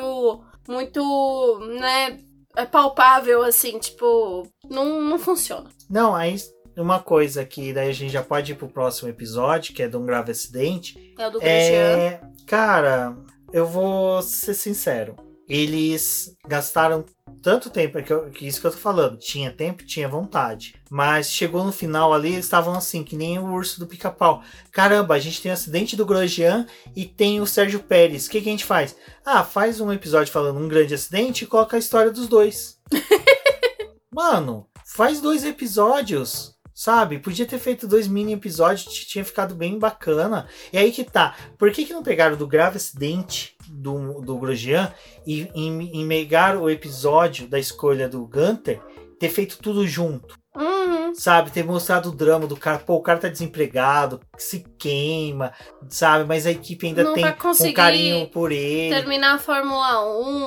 muito, né, é palpável assim, tipo, não, não funciona. não, aí uma coisa que daí a gente já pode ir pro próximo episódio, que é de um grave acidente. É o do. É, cara, eu vou ser sincero. Eles gastaram tanto tempo, é que, eu- que isso que eu tô falando. Tinha tempo, tinha vontade. Mas chegou no final ali, eles estavam assim, que nem o urso do pica-pau. Caramba, a gente tem o acidente do Grosjean e tem o Sérgio Pérez. O que, que a gente faz? Ah, faz um episódio falando um grande acidente e coloca a história dos dois. [laughs] Mano, faz dois episódios. Sabe? Podia ter feito dois mini episódios, tinha ficado bem bacana. E aí que tá. Por que, que não pegaram do grave acidente do, do Grosjean e em, em megar o episódio da escolha do Gunter, ter feito tudo junto? Uhum. Sabe? Ter mostrado o drama do cara. Pô, o cara tá desempregado, se queima, sabe? Mas a equipe ainda Não tem um conseguir carinho por ele. Terminar a Fórmula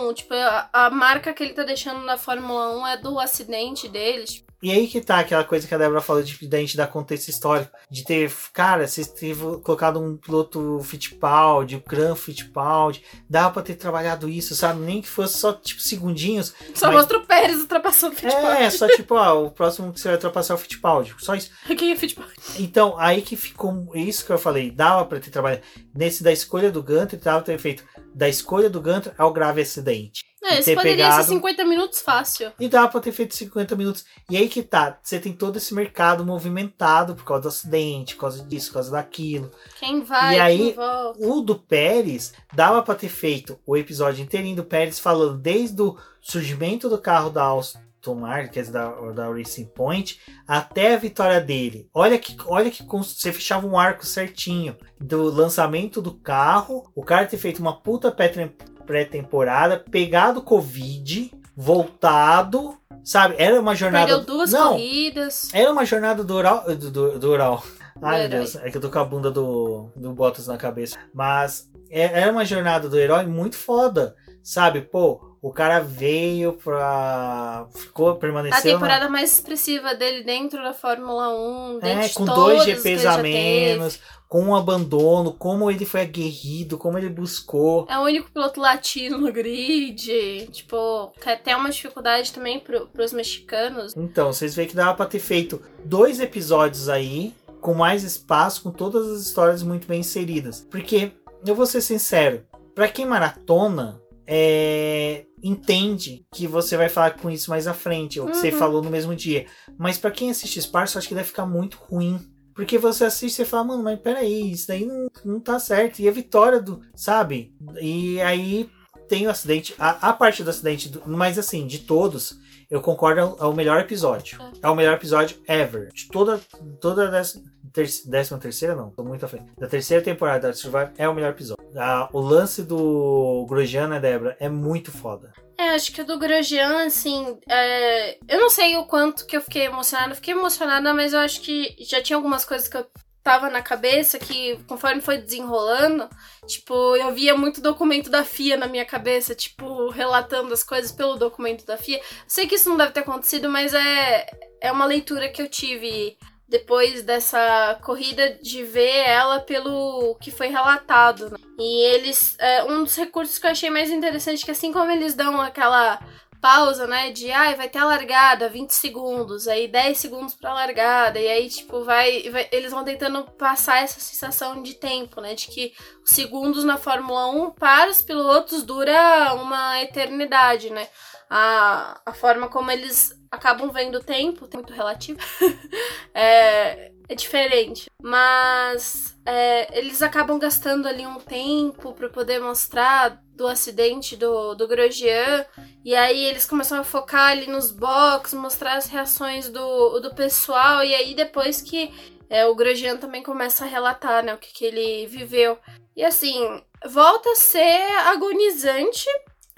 1, tipo, a, a marca que ele tá deixando na Fórmula 1 é do acidente deles. E aí que tá aquela coisa que a Débora falou de da gente dar contexto histórico. De ter, cara, vocês teve colocado um piloto Fittipaldi, o Gran Fittipaldi. Dava pra ter trabalhado isso, sabe? Nem que fosse só, tipo, segundinhos. Só mas- mostra o Pérez ultrapassando o Fittipaldi. É, só tipo, ó, o próximo que você vai ultrapassar é o Fittipaldi. Só isso. [laughs] Quem é Fittipaldi? Então, aí que ficou isso que eu falei. Dava pra ter trabalhado. Nesse da escolha do Gunter, dava pra ter feito da escolha do Gunter ao grave acidente. Esse ter poderia pegado- ser 50 minutos fácil. E dava pra ter feito 50 minutos. E aí que tá, você tem todo esse mercado movimentado por causa do acidente, por causa disso, por causa daquilo. Quem vai, E aí- volta. O do Pérez, dava pra ter feito o episódio inteirinho do Pérez falando desde o surgimento do carro da Aston Martin, quer dizer, da, da Racing Point, até a vitória dele. Olha que, olha que você fechava um arco certinho do lançamento do carro, o cara ter feito uma puta pré- pré-temporada, pegado Covid, voltado, sabe? Era uma jornada. Perdeu duas Não, corridas. era uma jornada do Ural. Do, do, do Ural. Ai, meu. Deus, é que eu tô com a bunda do, do Bottas na cabeça. Mas é- era uma jornada do herói muito foda. Sabe, pô, o cara veio pra. Ficou, A permaneceu. na- temporada mais expressiva dele dentro da Fórmula 1. dentro É, com dois GPs a menos, com um abandono, como ele foi aguerrido, como ele buscou. É o único piloto latino no grid. Tipo, que até uma dificuldade também pro, pros mexicanos. Então, vocês veem que dava pra ter feito dois episódios aí, com mais espaço, com todas as histórias muito bem inseridas. Porque, eu vou ser sincero, pra quem maratona, é, entende que você vai falar com isso mais à frente, ou que você Uhum. falou no mesmo dia. Mas pra quem assiste Sparso, acho que deve ficar muito ruim. Porque você assiste e fala, mano, mas peraí, isso daí não, não tá certo. E a vitória do. Sabe? E aí tem o acidente. A, a parte do acidente, do- mas assim, de todos, eu concordo, é o- é o melhor episódio. É o melhor episódio ever. De toda, toda dessa, ter, décima terceira, não, tô muito à frente. Da terceira temporada da Survivor é o melhor episódio. O lance do Grosjean, né, Débora, é muito foda. É, acho que o do Grosjean, assim, é, eu não sei o quanto que eu fiquei emocionada. Fiquei emocionada, mas eu acho que já tinha algumas coisas que eu tava na cabeça que, conforme foi desenrolando, tipo, eu via muito documento da FIA na minha cabeça, tipo, relatando as coisas pelo documento da FIA. Sei que isso não deve ter acontecido, mas é, é uma leitura que eu tive depois dessa corrida de ver ela pelo que foi relatado. né? E eles. é, um dos recursos que eu achei mais interessante é que assim como eles dão aquela pausa, né? De ai, vai ter a largada, 20 segundos, aí 10 segundos pra largada, e aí, tipo, vai, vai- Eles vão tentando passar essa sensação de tempo, né? De que os segundos na Fórmula 1 para os pilotos dura uma eternidade, né? A, a forma como eles acabam vendo o tempo, tem muito relativo, [laughs] é, é diferente. Mas é, eles acabam gastando ali um tempo para poder mostrar do acidente do, do Grosjean. E aí eles começam a focar ali nos box, mostrar as reações do, do pessoal. E aí depois que é, o Grosjean também começa a relatar né, o que, que ele viveu. E assim, volta a ser agonizante.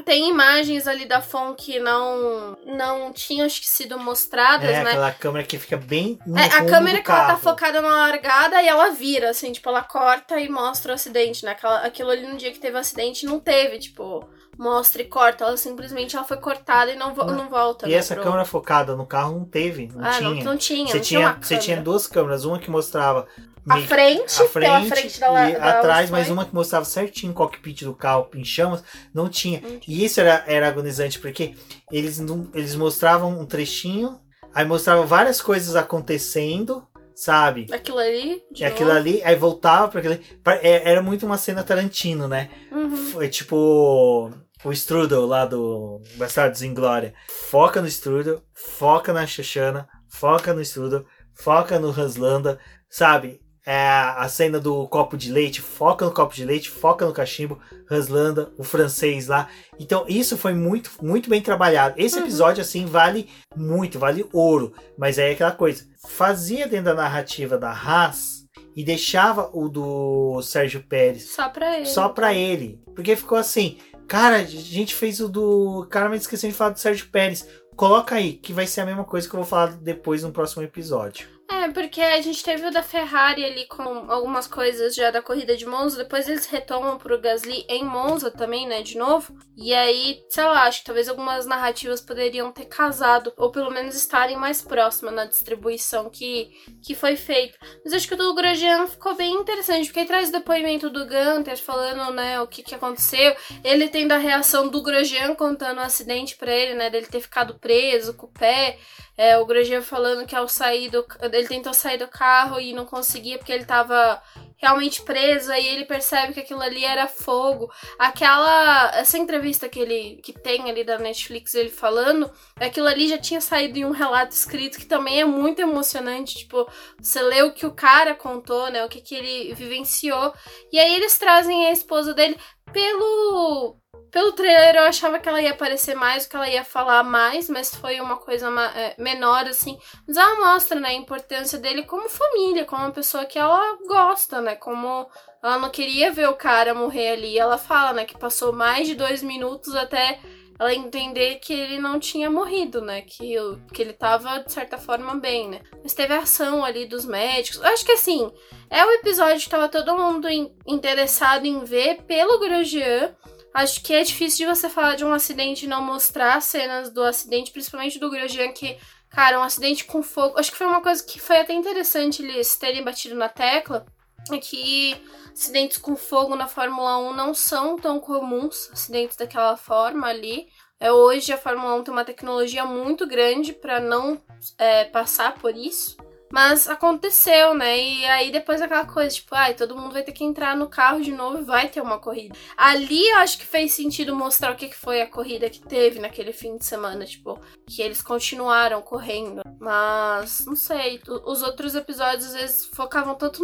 Tem imagens ali da FON que não, não tinham acho que sido mostradas, É né? aquela câmera que fica bem no É, a câmera que ela tá carro. focada na largada e ela vira, assim, tipo, ela corta e mostra o acidente, né? Aquela, aquilo ali no dia que teve o acidente não teve, tipo, mostra e corta. Ela simplesmente ela foi cortada e não, vo- Não. volta. E né, essa pro- câmera focada no carro não teve, não ah, tinha. não, não tinha. Você não tinha, tinha câmera. duas câmeras, uma que mostrava A frente, a frente frente da e da atrás, mas uma que mostrava certinho o cockpit do carro em chamas, não tinha. E isso era, era agonizante, porque eles, não, eles mostravam um trechinho, aí mostravam várias coisas acontecendo, sabe? Aquilo ali. de E aquilo novo. ali, aí voltava para aquele. pa- é- Era muito uma cena Tarantino, né? Uhum. Foi tipo o Strudel lá do Bastardos em Glória. Foca no Strudel, foca na Shoshana, foca no Strudel, foca no Hanslanda, sabe? É a cena do copo de leite, foca no copo de leite, foca no cachimbo, Hanslanda, o francês lá. Então, isso foi muito, muito bem trabalhado. Esse Uhum. episódio, assim, vale muito, vale ouro. Mas aí é aquela coisa. Fazia dentro da narrativa da Haas e deixava o do Sérgio Pérez Só pra ele. só pra ele. Porque ficou assim, cara, a gente fez o do. Cara, mas esqueci de falar do Sérgio Pérez. Coloca aí, que vai ser a mesma coisa que eu vou falar depois no próximo episódio. É, porque a gente teve o da Ferrari ali com algumas coisas já da corrida de Monza, depois eles retomam pro Gasly em Monza também, né, de novo. E aí, sei lá, acho que talvez algumas narrativas poderiam ter casado, ou pelo menos estarem mais próximas na distribuição que, que foi feita. Mas acho que o do Grosjean ficou bem interessante, porque aí traz o depoimento do Gunter falando, né, o que, que aconteceu. Ele tendo a reação do Grosjean contando o acidente para ele, né, dele ter ficado preso com o pé. É, o Grosjean falando que ao sair do. Ele tentou sair do carro e não conseguia porque ele tava realmente preso, aí ele percebe que aquilo ali era fogo. Aquela. Essa entrevista que ele que tem ali da Netflix, ele falando, aquilo ali já tinha saído em um relato escrito que também é muito emocionante. Tipo, você lê o que o cara contou, né? O que, que ele vivenciou. E aí eles trazem a esposa dele pelo pelo trailer eu achava que ela ia aparecer mais, que ela ia falar mais, mas foi uma coisa é, menor, assim. Mas ela mostra, né, a importância dele como família, como uma pessoa que ela gosta, né? Como ela não queria ver o cara morrer ali. Ela fala, né, que passou mais de dois minutos até ela entender que ele não tinha morrido, né? Que, que ele tava, de certa forma, bem, né? Mas teve a ação ali dos médicos. Eu acho que assim, é o episódio que tava todo mundo in interessado em ver pelo Grosjean. Acho que é difícil de você falar de um acidente e não mostrar cenas do acidente, principalmente do Grosjean, que, cara, um acidente com fogo. Acho que foi uma coisa que foi até interessante eles terem batido na tecla. É que acidentes com fogo na Fórmula 1 não são tão comuns, acidentes daquela forma ali. É, hoje a Fórmula 1 tem uma tecnologia muito grande para não é, passar por isso. Mas aconteceu, né? E aí depois aquela coisa, tipo, ai, todo mundo vai ter que entrar no carro de novo e vai ter uma corrida. Ali eu acho que fez sentido mostrar o que foi a corrida que teve naquele fim de semana, tipo, que eles continuaram correndo. Mas, não sei, os outros episódios às vezes focavam tanto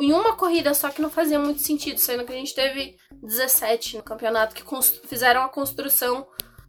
em uma corrida só que não fazia muito sentido, sendo que a gente teve 17 no campeonato que fizeram a construção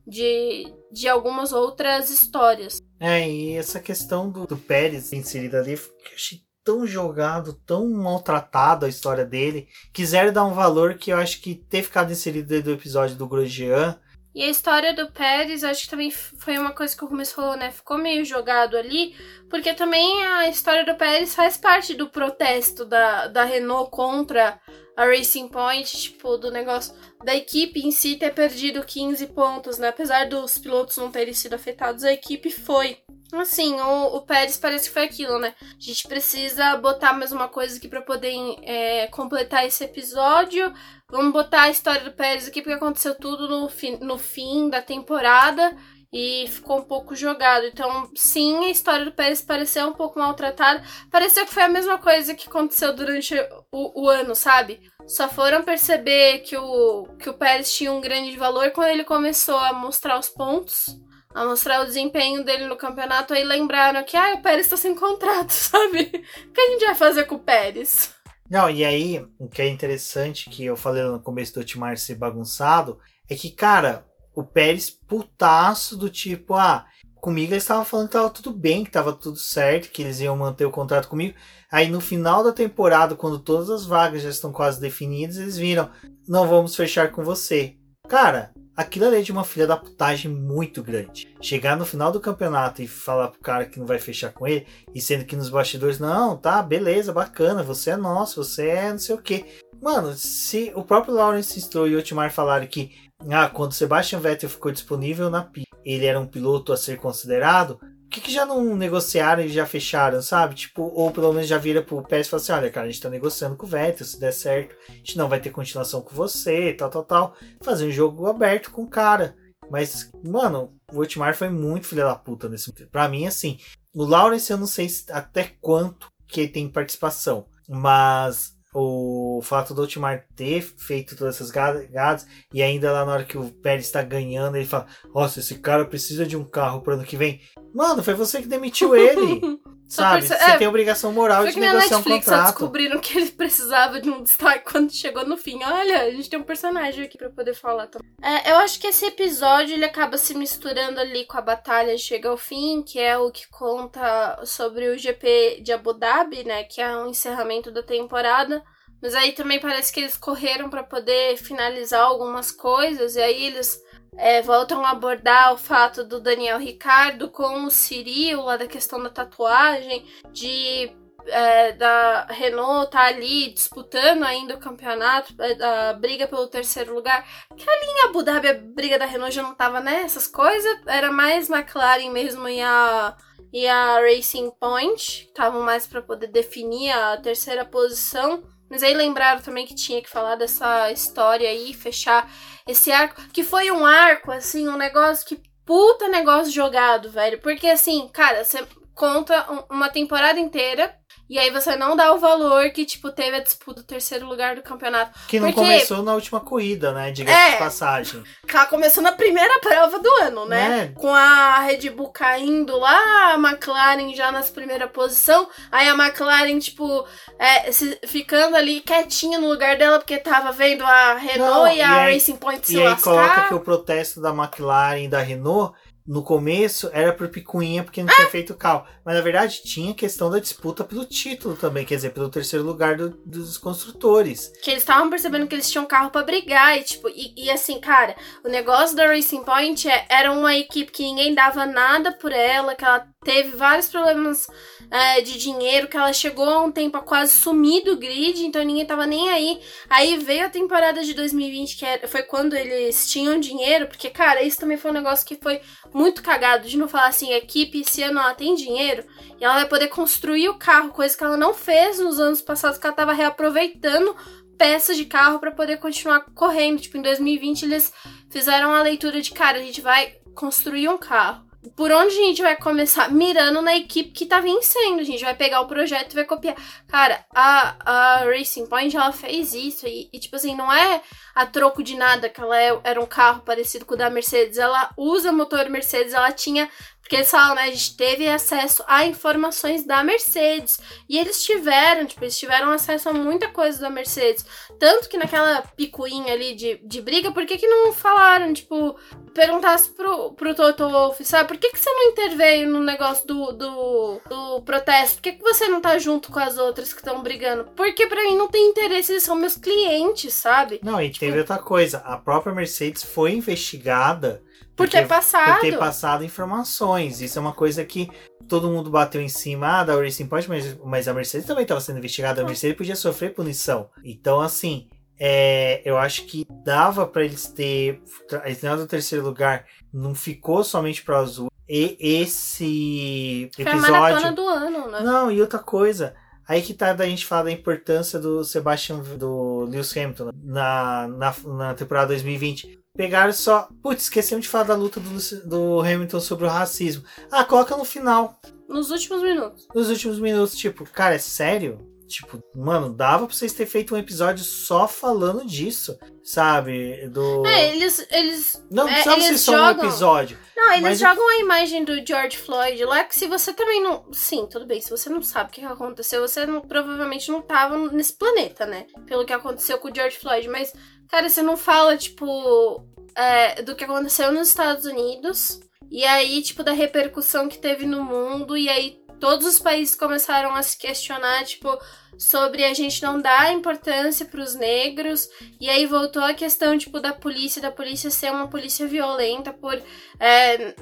de, de algumas outras histórias. É, e essa questão do, do Pérez inserida ali, eu achei tão jogado, tão maltratado a história dele. Quiseram dar um valor que eu acho que ter ficado inserido dentro do episódio do Grosjean. E a história do Pérez, acho que também foi uma coisa que o Rumes falou, né? Ficou meio jogado ali, porque também a história do Pérez faz parte do protesto da, da Renault contra a Racing Point, tipo, do negócio da equipe em si ter perdido 15 pontos, né? Apesar dos pilotos não terem sido afetados, a equipe foi. Assim, o, o Pérez parece que foi aquilo, né? A gente precisa botar mais uma coisa aqui para poder é, completar esse episódio. Vamos botar a história do Pérez aqui, porque aconteceu tudo no, fi, no fim da temporada e ficou um pouco jogado. Então, sim, a história do Pérez pareceu um pouco maltratada. Pareceu que foi a mesma coisa que aconteceu durante o, o, ano, sabe? Só foram perceber que o, que o Pérez tinha um grande valor quando ele começou a mostrar os pontos, a mostrar o desempenho dele no campeonato. Aí lembraram que, ah, o Pérez tá sem contrato, [laughs] sabe? O que a gente vai fazer com o Pérez? Não, e aí, o que é interessante, que eu falei no começo do Timar ser bagunçado, é que, cara, o Pérez putaço do tipo, ah, comigo eles estavam falando que tava tudo bem, que tava tudo certo, que eles iam manter o contrato comigo. Aí no final da temporada, quando todas as vagas já estão quase definidas, eles viram, não vamos fechar com você. Cara, aquilo é de uma filha da putagem muito grande. Chegar no final do campeonato e falar pro cara que não vai fechar com ele, e sendo que nos bastidores, não, tá, beleza, bacana, você é nosso, você é não sei o que. Mano, se o próprio Lawrence Stroll e o Otmar falaram que ah, quando Sebastian Vettel ficou disponível na pista, ele era um piloto a ser considerado, por que, que já não negociaram e já fecharam, sabe? Tipo, ou pelo menos já vira pro Pérez e fala assim: olha, cara, a gente tá negociando com o Vettel, se der certo, a gente não vai ter continuação com você, tal, tal, tal. Fazer um jogo aberto com o cara. Mas, mano, o Otmar foi muito filha da puta nesse. Pra mim, assim, o Lawrence eu não sei até quanto que tem participação, mas o fato do Otmar ter feito todas essas gadas e ainda lá na hora que o Pérez está ganhando, ele fala: Nossa, esse cara precisa de um carro para ano que vem. Mano, foi você que demitiu ele. [laughs] Sabe? Perce... Você é, tem obrigação moral de negociar Netflix um contrato. Só descobriram que ele [laughs] precisava de um destaque quando chegou no fim. Olha, a gente tem um personagem aqui para poder falar também. É, eu acho que esse episódio ele acaba se misturando ali com a batalha chega ao fim, que é o que conta sobre o GP de Abu Dhabi, né? Que é o encerramento da temporada. Mas aí também parece que eles correram para poder finalizar algumas coisas e aí eles é, voltam a abordar o fato do Daniel Ricardo com o Cirilo, lá da questão da tatuagem, de é, da Renault tá ali disputando ainda o campeonato, é, a briga pelo terceiro lugar. Que ali em Abu Dhabi a briga da Renault já não tava nessas coisas, era mais McLaren mesmo e a, e a Racing Point, estavam mais para poder definir a terceira posição. Mas aí lembraram também que tinha que falar dessa história aí, fechar esse arco, que foi um arco, assim, um negócio que puta negócio jogado, velho. Porque assim, cara, você conta uma temporada inteira e aí você não dá o valor que, tipo, teve a disputa do terceiro lugar do campeonato. Que não Porque... começou na última corrida, né? Diga-se é, de passagem. Ela começou na primeira prova do ano, né? É. Com a Red Bull caindo lá, a McLaren já nas primeira posição. Aí a McLaren, tipo, é, se, ficando ali quietinha no lugar dela, porque tava vendo a Renault não, e, a aí, Racing Point se e lascar. E aí coloca que o protesto da McLaren e da Renault no começo era por picuinha porque não tinha feito cal. Mas na verdade tinha questão da disputa pelo título também, quer dizer, pelo terceiro lugar do, dos construtores. Que eles estavam percebendo que eles tinham carro para brigar e tipo, e, e, assim, cara, o negócio da Racing Point é, era uma equipe que ninguém dava nada por ela, que ela teve vários problemas é, de dinheiro, que ela chegou a um tempo a quase sumir do grid, então ninguém tava nem aí. Aí veio a temporada de 2020, que era, foi quando eles tinham dinheiro, porque, cara, isso também foi um negócio que foi muito cagado de não falar assim, equipe esse ano ela tem dinheiro e ela vai poder construir o carro, coisa que ela não fez nos anos passados, que ela tava reaproveitando peças de carro para poder continuar correndo. Tipo, em 2020 eles fizeram a leitura de, cara, a gente vai construir um carro por onde a gente vai começar? Mirando na equipe que tá vencendo. A gente vai pegar o projeto e vai copiar. Cara, a, a Racing Point, ela fez isso. E, e tipo assim, não é a troco de nada que ela é, era um carro parecido com o da Mercedes. Ela usa motor Mercedes, ela tinha porque eles falam, né? A gente teve acesso a informações da Mercedes. E eles tiveram, tipo, eles tiveram acesso a muita coisa da Mercedes. Tanto que naquela picuinha ali de, de briga, por que, que não falaram, tipo, perguntasse pro, pro Toto Wolff, sabe? Por que, que você não interveio no negócio do, do, do protesto? Por que, que você não tá junto com as outras que estão brigando? Porque pra mim não tem interesse, eles são meus clientes, sabe? Não, e tipo, teve outra coisa. A própria Mercedes foi investigada por ter passado. Por ter passado informações. Isso é uma coisa que todo mundo bateu em cima ah, da Racing Point, mas, mas a Mercedes também estava sendo investigada. A Mercedes podia sofrer punição. Então, assim, é, eu acho que dava para eles ter. A final do terceiro lugar não ficou somente para o azul. E esse episódio. Foi a maratona do ano, né? Não, e outra coisa. Aí que tá da gente falar da importância do Sebastian, do Lewis Hamilton na, na, na temporada 2020 pegaram só. Putz, esquecemos de falar da luta do, do Hamilton sobre o racismo. Ah, coloca no final. Nos últimos minutos. Nos últimos minutos, tipo, cara, é sério? Tipo, mano, dava pra vocês terem feito um episódio só falando disso, sabe? Do... É, eles. eles não, não é, precisava ser só jogam... um episódio. Não, eles jogam a imagem do George Floyd lá, que se você também não. Sim, tudo bem, se você não sabe o que aconteceu, você não, provavelmente não tava nesse planeta, né? Pelo que aconteceu com o George Floyd. Mas, cara, você não fala, tipo, é, do que aconteceu nos Estados Unidos. E aí, tipo, da repercussão que teve no mundo. E aí, todos os países começaram a se questionar, tipo, sobre a gente não dar importância para os negros. E aí voltou a questão, tipo, da polícia, da polícia ser uma polícia violenta por. É,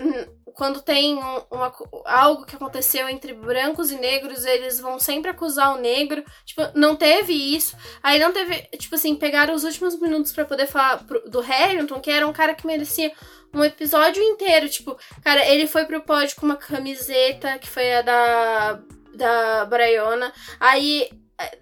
quando tem uma, algo que aconteceu entre brancos e negros, eles vão sempre acusar o negro. Tipo, não teve isso. Aí não teve. Tipo assim, pegaram os últimos minutos para poder falar pro, do Harrington, que era um cara que merecia um episódio inteiro. Tipo, cara, ele foi pro pódio com uma camiseta que foi a da. Da Braiona. Aí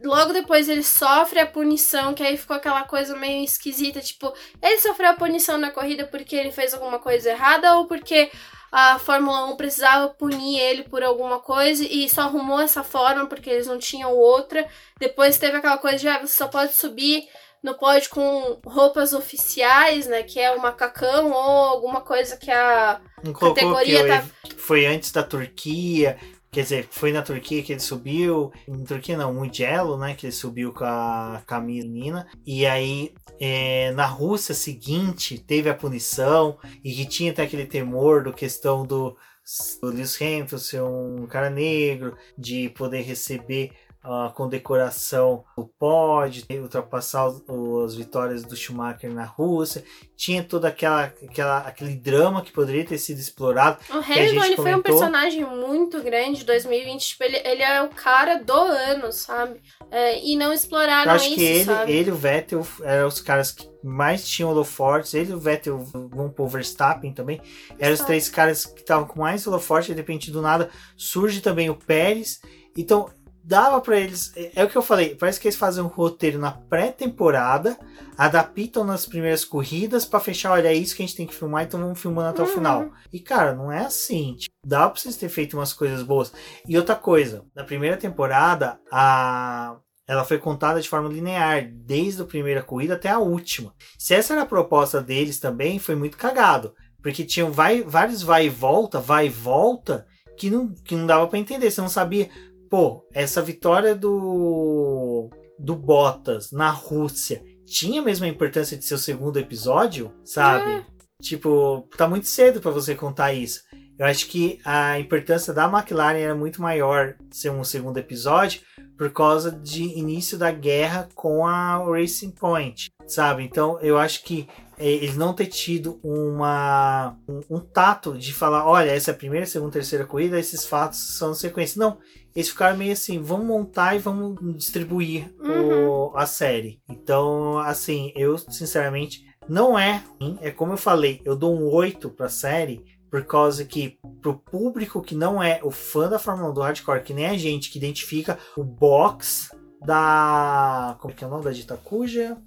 logo depois ele sofre a punição, que aí ficou aquela coisa meio esquisita, tipo, ele sofreu a punição na corrida porque ele fez alguma coisa errada ou porque a Fórmula 1 precisava punir ele por alguma coisa e só arrumou essa forma porque eles não tinham outra. Depois teve aquela coisa de ah, você só pode subir no pódio com roupas oficiais, né, que é o macacão ou alguma coisa que a categoria tá foi antes da Turquia Quer dizer, foi na Turquia que ele subiu. Em Turquia não, Mugello, né? Que ele subiu com a Camila. E aí, é, na Rússia seguinte, teve a punição. E que tinha até aquele temor do questão do, do Lewis Hamilton ser um cara negro, de poder receber uh, condecoração do pódio, ultrapassar os, as vitórias do Schumacher na Rússia, tinha toda aquela, aquela aquele drama que poderia ter sido explorado. O Hamilton ele foi um personagem muito grande 2020, tipo, ele, ele é o cara do ano, sabe? É, e não exploraram Eu acho isso, que ele, sabe? ele e o Vettel eram os caras que mais tinham holofortes. Ele e o Vettel, vamos pôr Verstappen também, eram os três caras que estavam com mais holoforte. De repente, do nada, surge também o Pérez. Então, dava para eles. É, é o que eu falei, parece que eles fazem um roteiro na pré-temporada, adaptam nas primeiras corridas para fechar, olha, é isso que a gente tem que filmar, então vamos filmando até uhum. o final. E cara, não é assim. Tipo, dá pra vocês terem feito umas coisas boas. E outra coisa, na primeira temporada, a. Ela foi contada de forma linear, desde a primeira corrida até a última. Se essa era a proposta deles também, foi muito cagado. Porque tinham vai, vários vai e volta, vai e volta, que não, que não dava para entender. Você não sabia pô, essa vitória do do Bottas na Rússia tinha a mesma importância de seu segundo episódio, sabe? É. Tipo, tá muito cedo para você contar isso. Eu acho que a importância da McLaren era muito maior ser um segundo episódio por causa de início da guerra com a Racing Point, sabe? Então eu acho que é, eles não ter tido uma um, um, tato de falar, olha, essa é a primeira, segunda, terceira corrida, esses fatos são sequência. Não, eles ficaram meio assim, vamos montar e vamos distribuir uhum. o, a série. Então, assim, eu sinceramente não é, é como eu falei, eu dou um 8 pra série, por causa que pro público que não é o fã da Fórmula 1 do hardcore, que nem a gente que identifica o box da como é que é o nome da Ditacuja?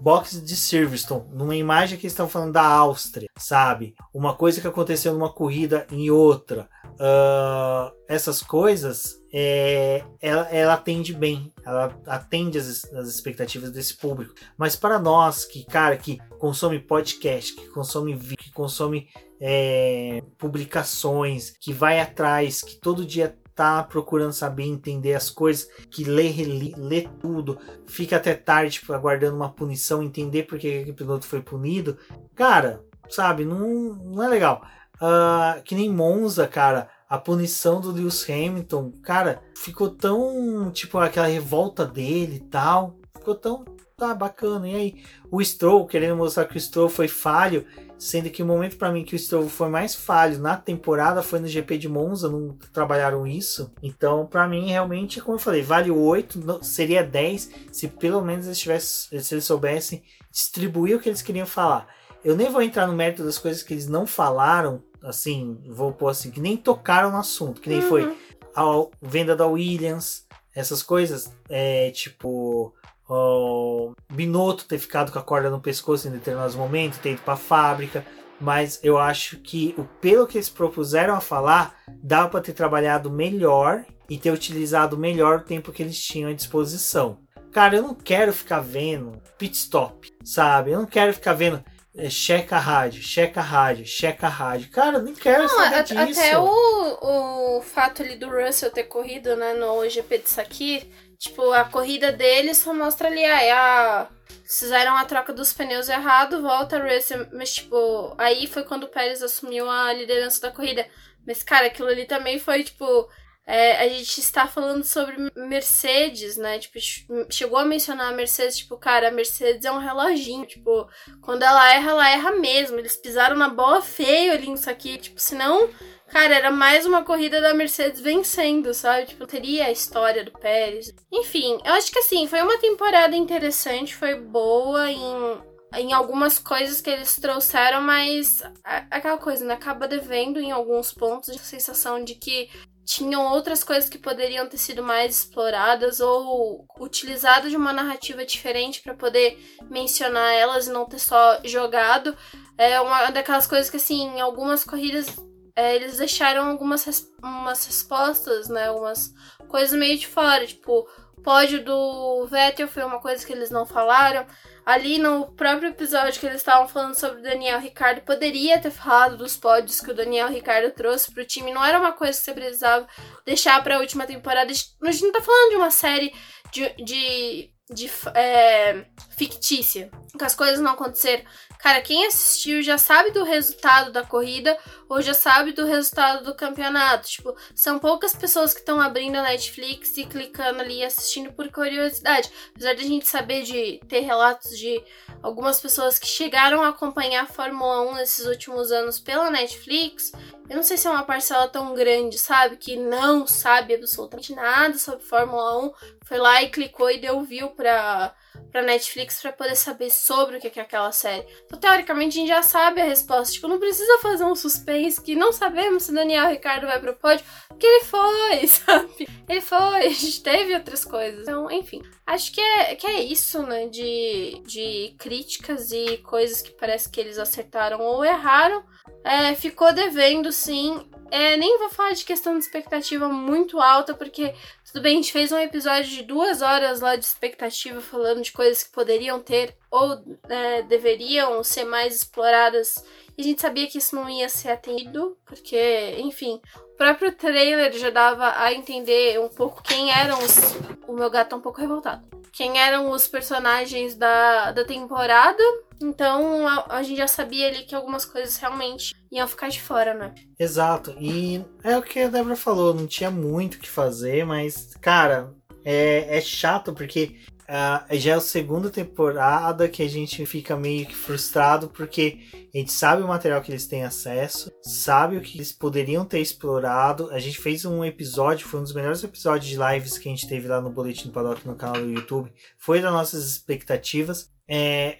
Box de Silverstone, numa imagem que estão falando da Áustria, sabe? Uma coisa que aconteceu numa corrida em outra. Uh, essas coisas, é, ela, ela, atende bem, ela atende as, as expectativas desse público. Mas para nós, que, cara, que consome podcast, que consome vídeo, que consome é, publicações, que vai atrás, que todo dia tá procurando saber entender as coisas, que lê, relê, lê tudo, fica até tarde tipo, aguardando uma punição, entender por que aquele piloto foi punido, cara, sabe, não, não é legal. Uh, que nem Monza, cara, a punição do Lewis Hamilton, cara, ficou tão, tipo, aquela revolta dele e tal, ficou tão, tá, bacana. E aí, o Stroll, querendo mostrar que o Stroll foi falho, Sendo que o momento para mim que o Stroll foi mais falho na temporada foi no GP de Monza, não trabalharam isso. Então, para mim, realmente, como eu falei, vale 8, seria 10 se pelo menos eles, tivessem, se eles soubessem distribuir o que eles queriam falar. Eu nem vou entrar no mérito das coisas que eles não falaram, assim, vou pôr assim, que nem tocaram no assunto, que nem uhum. foi a venda da Williams, essas coisas, é tipo o Binotto ter ficado com a corda no pescoço em determinados momentos, ter ido para a fábrica, mas eu acho que o pelo que eles propuseram a falar, dá para ter trabalhado melhor e ter utilizado melhor o tempo que eles tinham à disposição. Cara, eu não quero ficar vendo pit stop, sabe? Eu não quero ficar vendo é, checa a rádio, checa a rádio, checa a rádio. Cara, eu nem quero não, saber a, disso. Até o, o fato ali do Russell ter corrido né, no GP de Sakir Tipo, a corrida dele só mostra ali, aí a. Fizeram a troca dos pneus errado, volta race. Mas, tipo, aí foi quando o Pérez assumiu a liderança da corrida. Mas, cara, aquilo ali também foi, tipo. É, a gente está falando sobre Mercedes, né? Tipo, chegou a mencionar a Mercedes, tipo, cara, a Mercedes é um reloginho. Tipo, quando ela erra, ela erra mesmo. Eles pisaram na bola feio ali nisso aqui. Tipo, senão Cara, era mais uma corrida da Mercedes vencendo, sabe? Tipo, teria a história do Pérez. Enfim, eu acho que assim, foi uma temporada interessante, foi boa em, em algumas coisas que eles trouxeram, mas aquela coisa, né? Acaba devendo em alguns pontos a sensação de que tinham outras coisas que poderiam ter sido mais exploradas ou utilizadas de uma narrativa diferente para poder mencionar elas e não ter só jogado. É uma daquelas coisas que, assim, em algumas corridas é, eles deixaram algumas res umas respostas, né? Umas coisas meio de fora. Tipo, o pódio do Vettel foi uma coisa que eles não falaram. Ali no próprio episódio que eles estavam falando sobre o Daniel Ricardo, poderia ter falado dos pódios que o Daniel Ricardo trouxe pro time. Não era uma coisa que você precisava deixar pra última temporada. A gente não tá falando de uma série de, de de é, fictícia, que as coisas não aconteceram. Cara, quem assistiu já sabe do resultado da corrida ou já sabe do resultado do campeonato. Tipo, são poucas pessoas que estão abrindo a Netflix e clicando ali e assistindo por curiosidade. Apesar de a gente saber de ter relatos de algumas pessoas que chegaram a acompanhar a Fórmula 1 nesses últimos anos pela Netflix, eu não sei se é uma parcela tão grande, sabe? Que não sabe absolutamente nada sobre Fórmula 1, foi lá e clicou e deu view pra pra Netflix para poder saber sobre o que é aquela série. Então, teoricamente, a gente já sabe a resposta. Tipo, não precisa fazer um suspense que não sabemos se Daniel Ricardo vai pro pódio, porque ele foi, [laughs] sabe? Ele foi, a gente teve outras coisas. Então, enfim. Acho que é, que é isso, né? De, de críticas e coisas que parece que eles acertaram ou erraram. É, ficou devendo, sim. É, nem vou falar de questão de expectativa muito alta, porque tudo bem, a gente fez um episódio de duas horas lá de expectativa falando de coisas que poderiam ter ou é, deveriam ser mais exploradas. E a gente sabia que isso não ia ser atendido, porque, enfim, o próprio trailer já dava a entender um pouco quem eram os. O meu gato tá um pouco revoltado. Quem eram os personagens da, da temporada. Então a, a gente já sabia ali que algumas coisas realmente iam ficar de fora, né? Exato. E é o que a Débora falou, não tinha muito o que fazer, mas, cara, é, é chato porque uh, já é a segunda temporada que a gente fica meio que frustrado porque a gente sabe o material que eles têm acesso, sabe o que eles poderiam ter explorado. A gente fez um episódio, foi um dos melhores episódios de lives que a gente teve lá no Boletim do Paddock no canal do YouTube. Foi das nossas expectativas. É,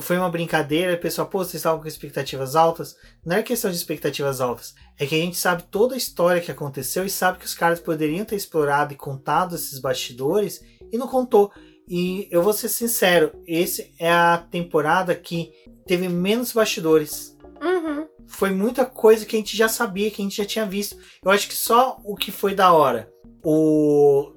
foi uma brincadeira, o pessoal, pô, vocês estavam com expectativas altas. Não é questão de expectativas altas, é que a gente sabe toda a história que aconteceu e sabe que os caras poderiam ter explorado e contado esses bastidores e não contou. E eu vou ser sincero, esse é a temporada que teve menos bastidores. Uhum. Foi muita coisa que a gente já sabia, que a gente já tinha visto. Eu acho que só o que foi da hora. O,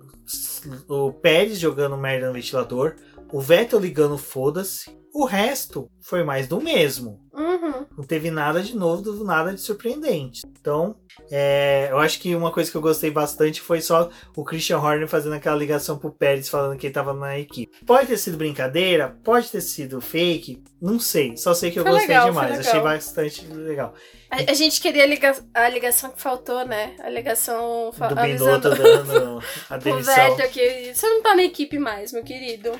o Pérez jogando merda no ventilador o Vettel ligando foda-se. O resto foi mais do mesmo. Uhum. Não teve nada de novo, nada de surpreendente. Então, é, eu acho que uma coisa que eu gostei bastante foi só o Christian Horner fazendo aquela ligação pro Pérez falando que ele tava na equipe. Pode ter sido brincadeira, pode ter sido fake, não sei. Só sei que eu foi gostei legal, demais. Achei bastante legal. A, a, gente queria a, liga, a ligação que faltou, né? A ligação do Binotto dando a demissão. O Vettel que você não tá na equipe mais, meu querido.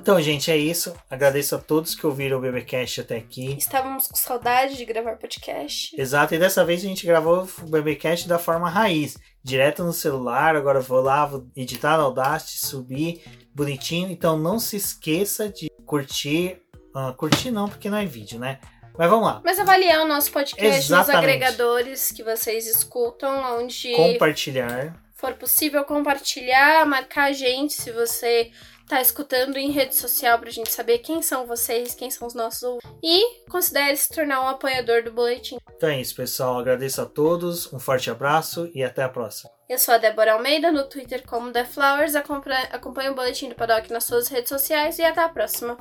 Então, gente, é isso. Agradeço a todos que ouviram o BBcast até aqui. Estávamos com saudade de gravar podcast. Exato, e dessa vez a gente gravou o BBcast da forma raiz, direto no celular. Agora vou lá, vou editar no Audacity, subir bonitinho. Então não se esqueça de curtir. Uh, curtir não, porque não é vídeo, né? Mas vamos lá. Mas avaliar o nosso podcast Exatamente. nos agregadores que vocês escutam, onde. Compartilhar. For possível compartilhar, marcar a gente se você tá escutando em rede social pra gente saber quem são vocês, quem são os nossos ouvintes. E considere se tornar um apoiador do boletim. Então é isso, pessoal. Agradeço a todos, um forte abraço e até a próxima. Eu sou a Débora Almeida, no Twitter como The Flowers. Acompanhe, acompanhe o boletim do Paddock nas suas redes sociais e até a próxima.